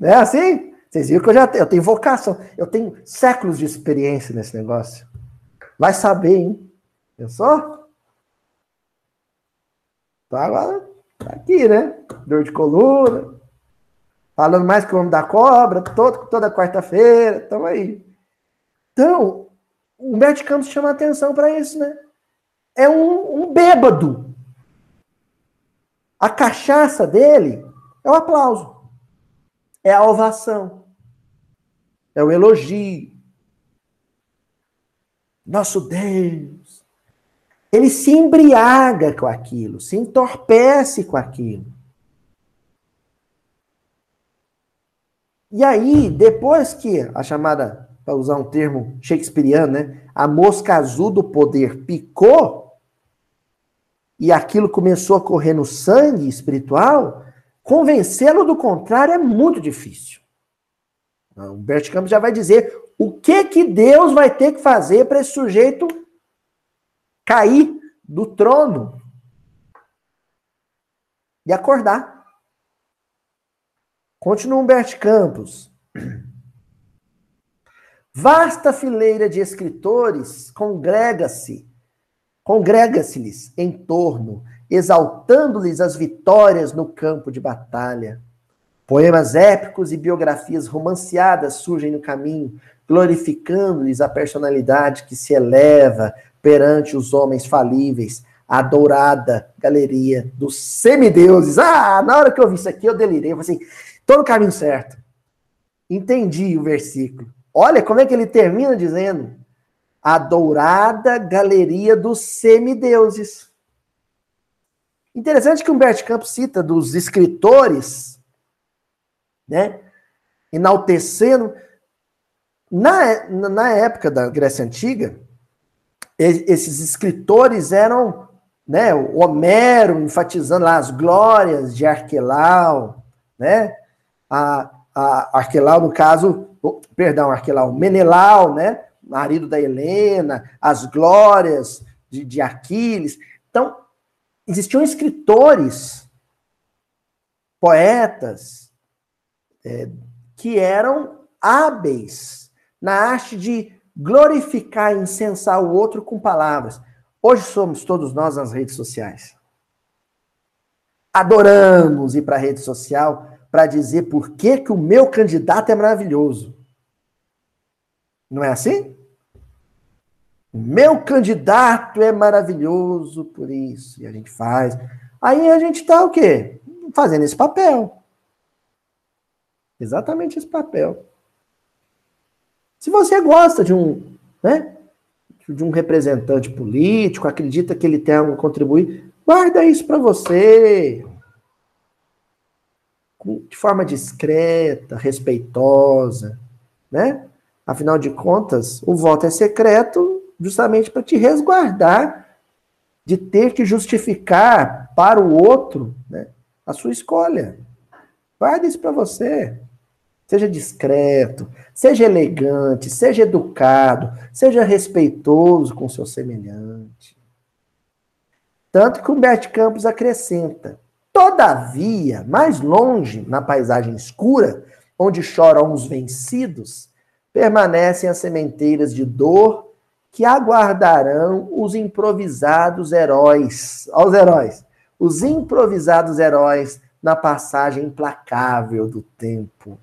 É assim? Vocês viram que eu já tenho, eu tenho vocação, eu tenho séculos de experiência nesse negócio. Vai saber, hein? Pensou? Então agora tá aqui, né? Dor de coluna. Falando mais que o homem da cobra, todo, toda quarta-feira, estamos aí. Então, o Humberto Campos chama atenção para isso, né? É um, um bêbado. A cachaça dele é o aplauso, é a ovação, é o elogio, nosso Deus. Ele se embriaga com aquilo, se entorpece com aquilo. E aí, depois que a chamada, para usar um termo shakespeariano, né, a mosca azul do poder picou, e aquilo começou a correr no sangue espiritual, convencê-lo do contrário é muito difícil. O Bert Campos já vai dizer o que que Deus vai ter que fazer para esse sujeito cair do trono e acordar. Continua Humberto Campos. Vasta fileira de escritores congrega-se, congrega-se-lhes em torno, exaltando-lhes as vitórias no campo de batalha. Poemas épicos e biografias romanceadas surgem no caminho, glorificando-lhes a personalidade que se eleva perante os homens falíveis, a dourada galeria dos semideuses. Ah, na hora que eu vi isso aqui, eu delirei. Eu falei assim, tô no caminho certo. Entendi o versículo. Olha como é que ele termina dizendo: a dourada galeria dos semideuses. Interessante que Humberto Campos cita dos escritores né? Enaltecendo. Na, na época da Grécia Antiga, esses escritores eram, né, Homero enfatizando lá as glórias de Arquelau, né? A, a Arquelau, no caso, perdão, Arquelau, Menelau, né? Marido da Helena, as glórias de, de Aquiles. Então, existiam escritores, poetas, é, que eram hábeis na arte de glorificar e incensar o outro com palavras. Hoje somos todos nós nas redes sociais. Adoramos ir para a rede social para dizer por que, que o meu candidato é maravilhoso. Não é assim? O meu candidato é maravilhoso por isso. E a gente faz. Aí a gente está o quê? Fazendo esse papel. Exatamente esse papel. Se você gosta de um, né, de um representante político, acredita que ele tem algo a contribuir, guarda isso para você. De forma discreta, respeitosa, né? Afinal de contas, o voto é secreto justamente para te resguardar de ter que justificar para o outro né, a sua escolha. Guarda isso para você. Seja discreto, seja elegante, seja educado, seja respeitoso com seu semelhante. Tanto que Humberto Campos acrescenta: Todavia, mais longe, na paisagem escura, onde choram os vencidos, permanecem as sementeiras de dor que aguardarão os improvisados heróis. Aos heróis. Os improvisados heróis na passagem implacável do tempo.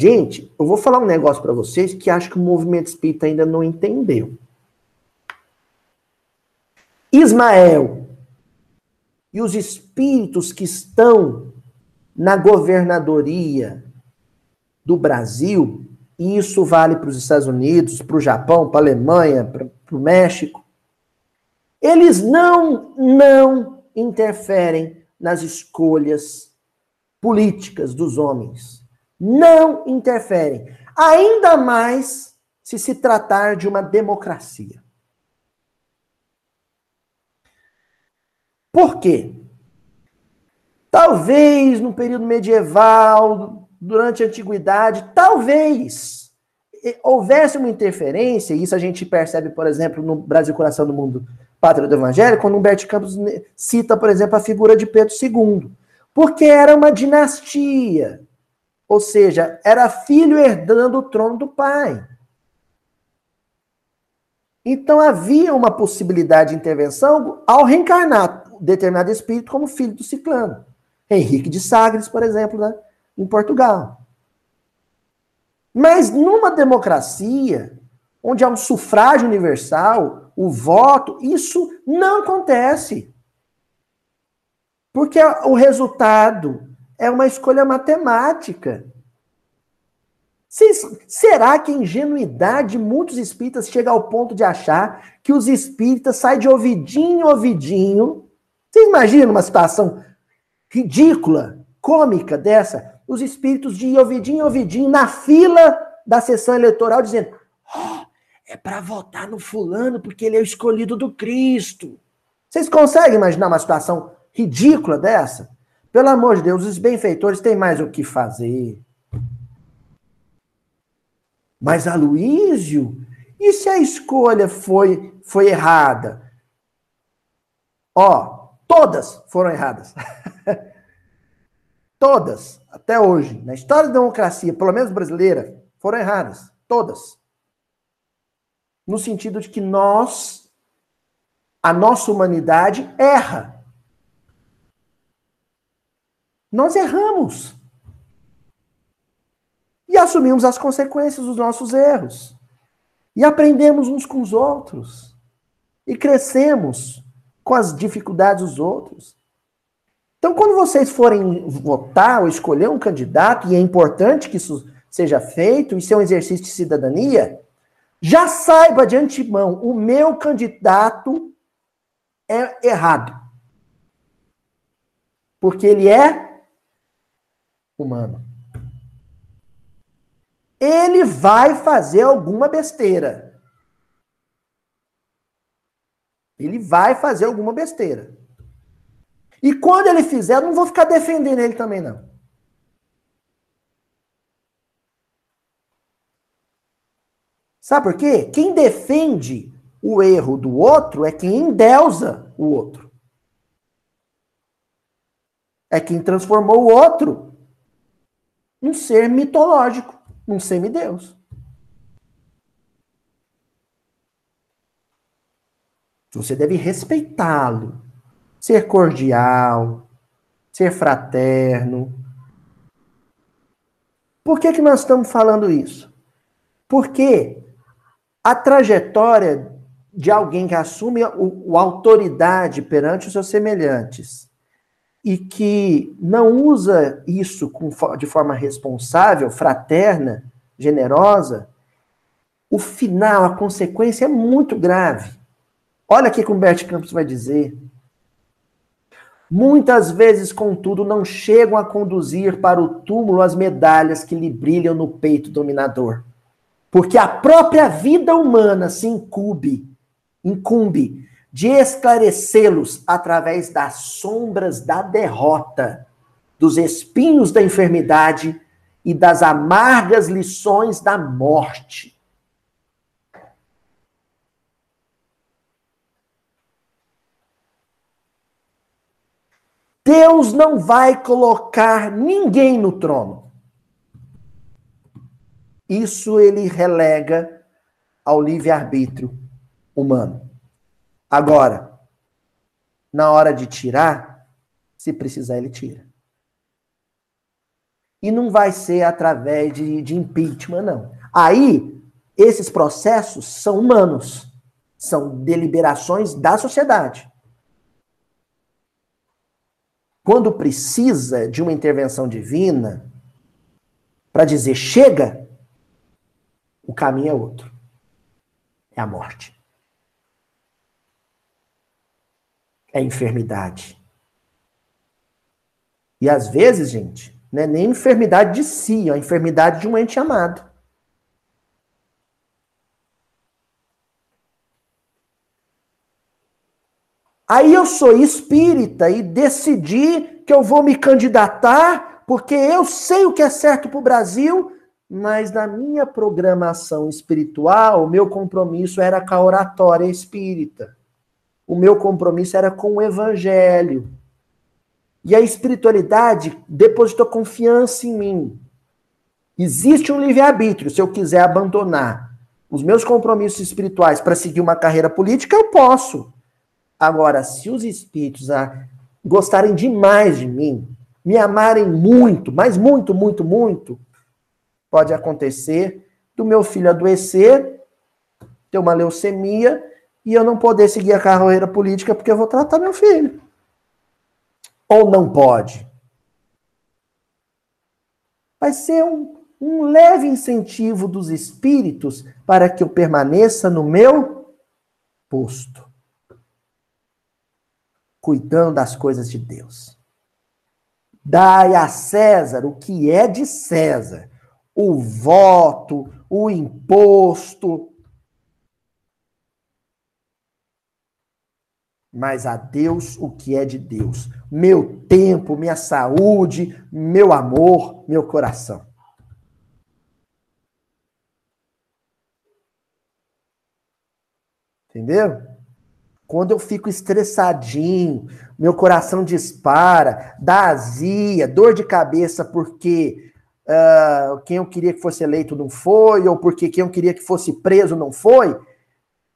Gente, eu vou falar um negócio para vocês que acho que o movimento espírita ainda não entendeu. Ismael e os espíritos que estão na governadoria do Brasil, e isso vale para os Estados Unidos, para o Japão, para a Alemanha, para o México, eles não, não interferem nas escolhas políticas dos homens não interferem. Ainda mais se se tratar de uma democracia. Por quê? Talvez no período medieval, durante a antiguidade, talvez eh, houvesse uma interferência, e isso a gente percebe, por exemplo, no Brasil Coração do Mundo, Pátria do Evangelho, quando Humberto Campos eh, cita, por exemplo, a figura de Pedro II, porque era uma dinastia ou seja, era filho herdando o trono do pai. Então havia uma possibilidade de intervenção ao reencarnar determinado espírito como filho do ciclano. Henrique de Sagres, por exemplo, né, em Portugal. Mas numa democracia, onde há um sufrágio universal, o voto, isso não acontece. Porque o resultado é uma escolha matemática. Será que a ingenuidade de muitos espíritas chega ao ponto de achar que os espíritas saem de ouvidinho em ouvidinho? Você imagina uma situação ridícula, cômica dessa? Os espíritos de ouvidinho em ouvidinho na fila da sessão eleitoral dizendo: oh, é para votar no fulano porque ele é o escolhido do Cristo. Vocês conseguem imaginar uma situação ridícula dessa? Pelo amor de Deus, os benfeitores têm mais o que fazer. Mas Aloísio, e se a escolha foi, foi errada? Ó, todas foram erradas. todas, até hoje, na história da democracia, pelo menos brasileira, foram erradas. Todas. No sentido de que nós, a nossa humanidade, erra. Nós erramos e assumimos as consequências dos nossos erros. E aprendemos uns com os outros. E crescemos com as dificuldades dos outros. Então, quando vocês forem votar ou escolher um candidato, e é importante que isso seja feito, isso é um exercício de cidadania, já saiba de antemão, o meu candidato é errado. Porque ele é humano ele vai fazer alguma besteira. Ele vai fazer alguma besteira. E quando ele fizer, eu não vou ficar defendendo ele também, não. Sabe por quê? Quem defende o erro do outro é quem endeusa o outro. É quem transformou o outro num ser mitológico um semideus. Você deve respeitá-lo, ser cordial, ser fraterno. Por que, que nós estamos falando isso? Porque a trajetória de alguém que assume a, a autoridade perante os seus semelhantes e que não usa isso com, de forma responsável, fraterna, generosa, o final, a consequência é muito grave. Olha aqui que Humberto Campos vai dizer. Muitas vezes, contudo, não chegam a conduzir para o túmulo as medalhas que lhe brilham no peito dominador. Porque a própria vida humana se incube, incumbe de esclarecê-los através das sombras da derrota, dos espinhos da enfermidade e das amargas lições da morte. Deus não vai colocar ninguém no trono. Isso ele relega ao livre-arbítrio humano. Agora, na hora de tirar, se precisar, ele tira. E não vai ser através de, de impeachment, não. Aí, esses processos são humanos, são deliberações da sociedade. Quando precisa de uma intervenção divina para dizer chega, o caminho é outro. É a morte. É enfermidade. E às vezes, gente, não é nem enfermidade de si, é a enfermidade de um ente amado. Aí eu sou espírita e decidi que eu vou me candidatar porque eu sei o que é certo para o Brasil, mas na minha programação espiritual, o meu compromisso era com a oratória espírita. O meu compromisso era com o evangelho. E a espiritualidade depositou confiança em mim. Existe um livre-arbítrio. Se eu quiser abandonar os meus compromissos espirituais para seguir uma carreira política, eu posso. Agora, se os espíritos ah, gostarem demais de mim, me amarem muito, mas muito, muito, muito, pode acontecer do meu filho adoecer, ter uma leucemia e eu não poder seguir a carreira política porque eu vou tratar meu filho. Ou não pode? Vai ser um um leve incentivo dos espíritos para que eu permaneça no meu posto, cuidando das coisas de Deus. Dai a César o que é de César, o voto, o imposto. Mas a Deus o que é de Deus. Meu tempo, minha saúde, meu amor, meu coração. Entendeu? Quando eu fico estressadinho, meu coração dispara, dá azia, dor de cabeça porque uh, quem eu queria que fosse eleito não foi, ou porque quem eu queria que fosse preso não foi.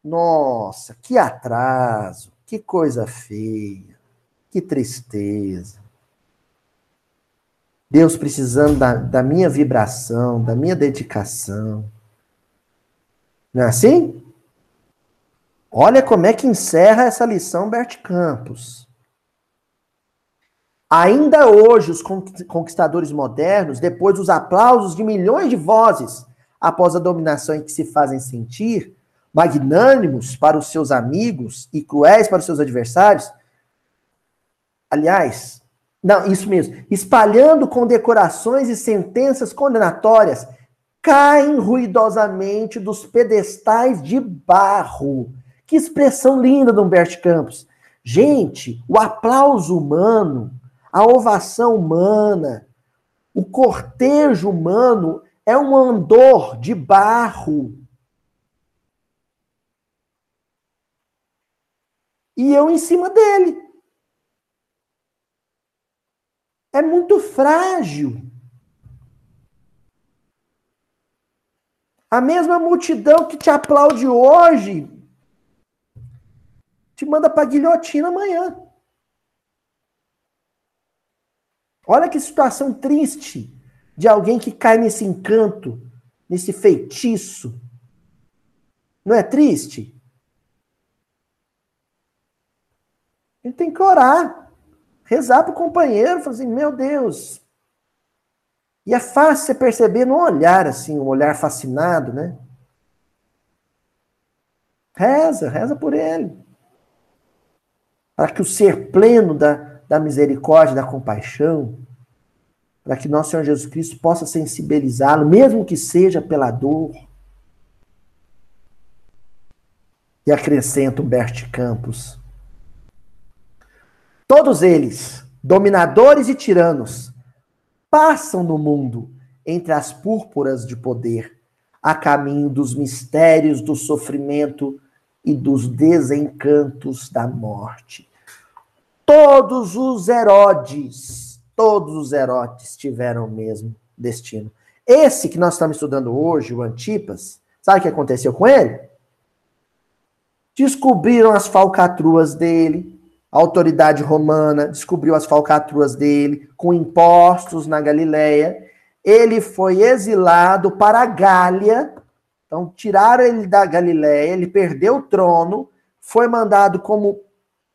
Nossa, que atraso, que coisa feia, que tristeza. Deus precisando da, da minha vibração, da minha dedicação. Não é assim? Olha como é que encerra essa lição Bert Campos. Ainda hoje, os conquistadores modernos, depois dos aplausos de milhões de vozes após a dominação em que se fazem sentir, magnânimos para os seus amigos e cruéis para os seus adversários, aliás, não, isso mesmo, espalhando condecorações e sentenças condenatórias, caem ruidosamente dos pedestais de barro que expressão linda do Humberto Campos. Gente, o aplauso humano, a ovação humana, o cortejo humano é um andor de barro. E eu em cima dele. É muito frágil. A mesma multidão que te aplaude hoje te manda para guilhotina amanhã. Olha que situação triste de alguém que cai nesse encanto, nesse feitiço. Não é triste? Ele tem que orar, rezar para o companheiro, falar assim, meu Deus. E é fácil você perceber no olhar, assim, um olhar fascinado, né? Reza, reza por ele para que o ser pleno da, da misericórdia, da compaixão, para que nosso Senhor Jesus Cristo possa sensibilizá-lo, mesmo que seja pela dor. E acrescenta Humberto Campos. Todos eles, dominadores e tiranos, passam no mundo entre as púrpuras de poder, a caminho dos mistérios do sofrimento e dos desencantos da morte. Todos os Herodes, todos os Herodes tiveram o mesmo destino. Esse que nós estamos estudando hoje, o Antipas, sabe o que aconteceu com ele? Descobriram as falcatruas dele, a autoridade romana descobriu as falcatruas dele, com impostos na Galileia. Ele foi exilado para a Gália, então, tiraram ele da Galiléia, ele perdeu o trono, foi mandado como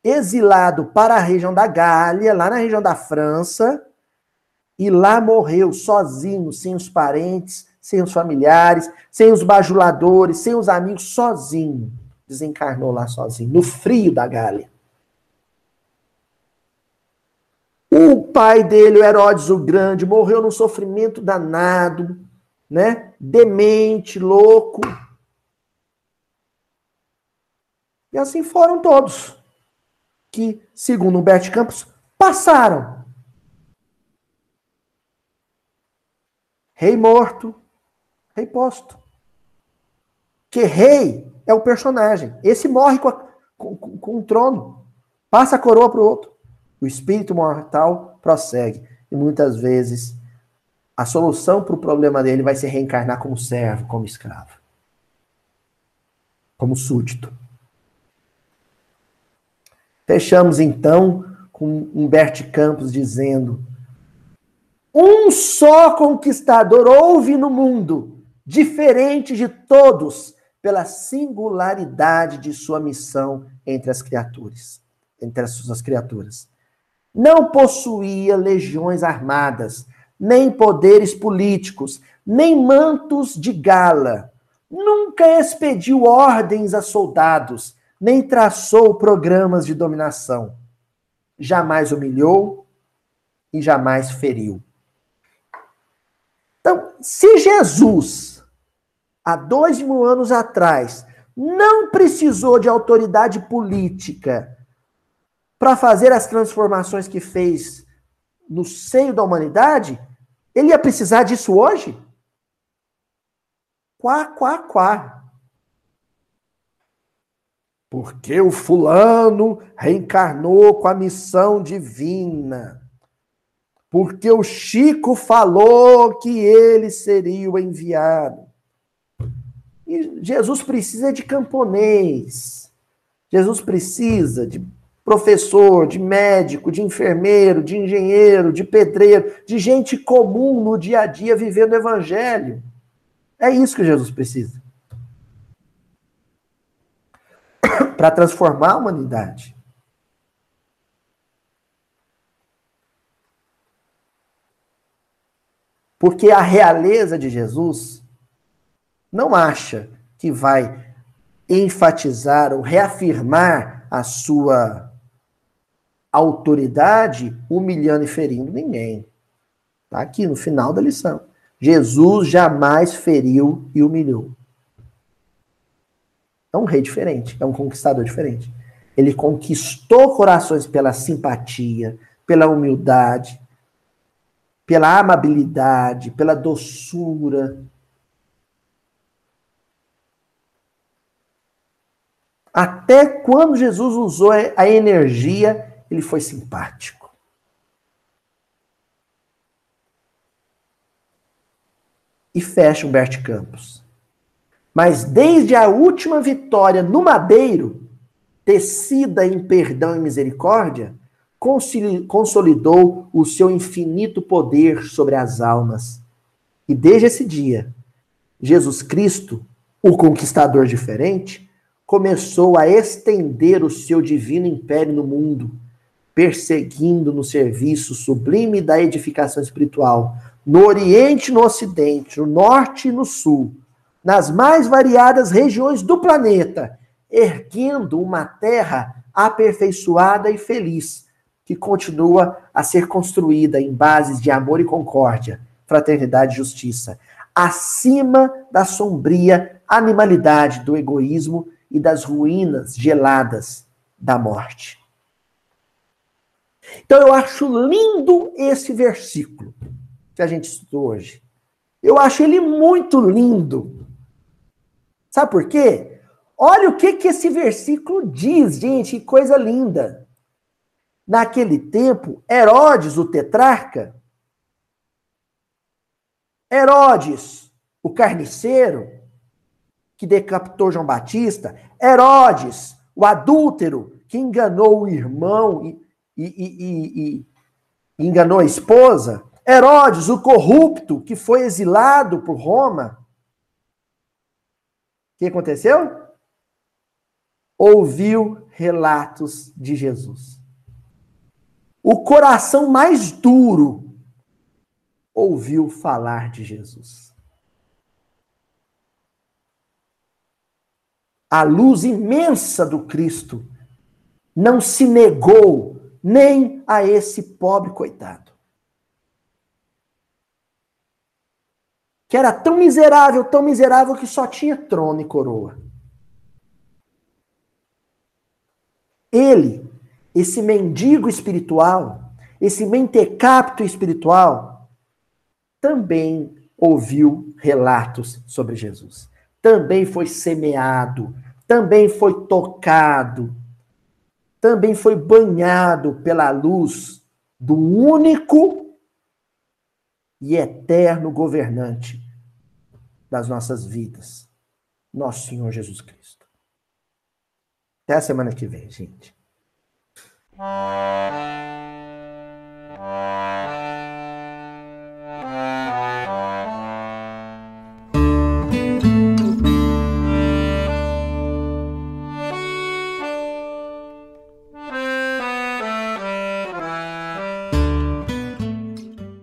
exilado para a região da Gália, lá na região da França, e lá morreu sozinho, sem os parentes, sem os familiares, sem os bajuladores, sem os amigos, sozinho. Desencarnou lá sozinho, no frio da Gália. O pai dele, o Herodes o Grande, morreu num sofrimento danado, né? Demente, louco. E assim foram todos que, segundo Humberto Campos, passaram. Rei morto, rei posto. Que rei é o personagem. Esse morre com, a, com, com, com o trono. Passa a coroa para o outro. O espírito mortal prossegue. E muitas vezes a solução para o problema dele vai ser reencarnar como servo, como escravo. Como súdito. Fechamos então com Humberto Campos dizendo: Um só conquistador houve no mundo, diferente de todos, pela singularidade de sua missão entre as criaturas, entre as suas criaturas. Não possuía legiões armadas, nem poderes políticos, nem mantos de gala. Nunca expediu ordens a soldados, nem traçou programas de dominação. Jamais humilhou e jamais feriu. Então, se Jesus, há dois mil anos atrás, não precisou de autoridade política para fazer as transformações que fez no seio da humanidade, ele ia precisar disso hoje? Quá, quá, quá. Porque o fulano reencarnou com a missão divina. Porque o Chico falou que ele seria o enviado. E Jesus precisa de camponês. Jesus precisa de professor, de médico, de enfermeiro, de engenheiro, de pedreiro, de gente comum no dia a dia vivendo o evangelho. É isso que Jesus precisa. para transformar a humanidade. Porque a realeza de Jesus não acha que vai enfatizar ou reafirmar a sua autoridade humilhando e ferindo ninguém. Está aqui no final da lição. Jesus jamais feriu e humilhou. É um rei diferente, é um conquistador diferente. Ele conquistou corações pela simpatia, pela humildade, pela amabilidade, pela doçura. Até quando Jesus usou a energia, ele foi simpático. E fecha Humberto Campos. Mas desde a última vitória no Madeiro, tecida em perdão e misericórdia, consolidou o seu infinito poder sobre as almas. E desde esse dia, Jesus Cristo, o conquistador diferente, começou a estender o seu divino império no mundo, perseguindo no serviço sublime da edificação espiritual, no Oriente e no Ocidente, no Norte e no Sul, nas mais variadas regiões do planeta, erguendo uma terra aperfeiçoada e feliz, que continua a ser construída em bases de amor e concórdia, fraternidade e justiça, acima da sombria animalidade do egoísmo e das ruínas geladas da morte. Então eu acho lindo esse versículo que a gente estudou hoje. Eu acho ele muito lindo. Sabe por quê? Olha o que, que esse versículo diz, gente, que coisa linda. Naquele tempo, Herodes, o tetrarca, Herodes, o carniceiro, que decapitou João Batista, Herodes, o adúltero, que enganou o irmão e, e, e, e enganou a esposa, Herodes, o corrupto, que foi exilado por Roma, que aconteceu? Ouviu relatos de Jesus. O coração mais duro ouviu falar de Jesus. A luz imensa do Cristo não se negou nem a esse pobre coitado. que era tão miserável, tão miserável que só tinha trono e coroa. Ele, esse mendigo espiritual, esse mentecapto espiritual, também ouviu relatos sobre Jesus. Também foi semeado, também foi tocado, também foi banhado pela luz do único e eterno governante das nossas vidas, nosso Senhor Jesus Cristo. Até a semana que vem, gente.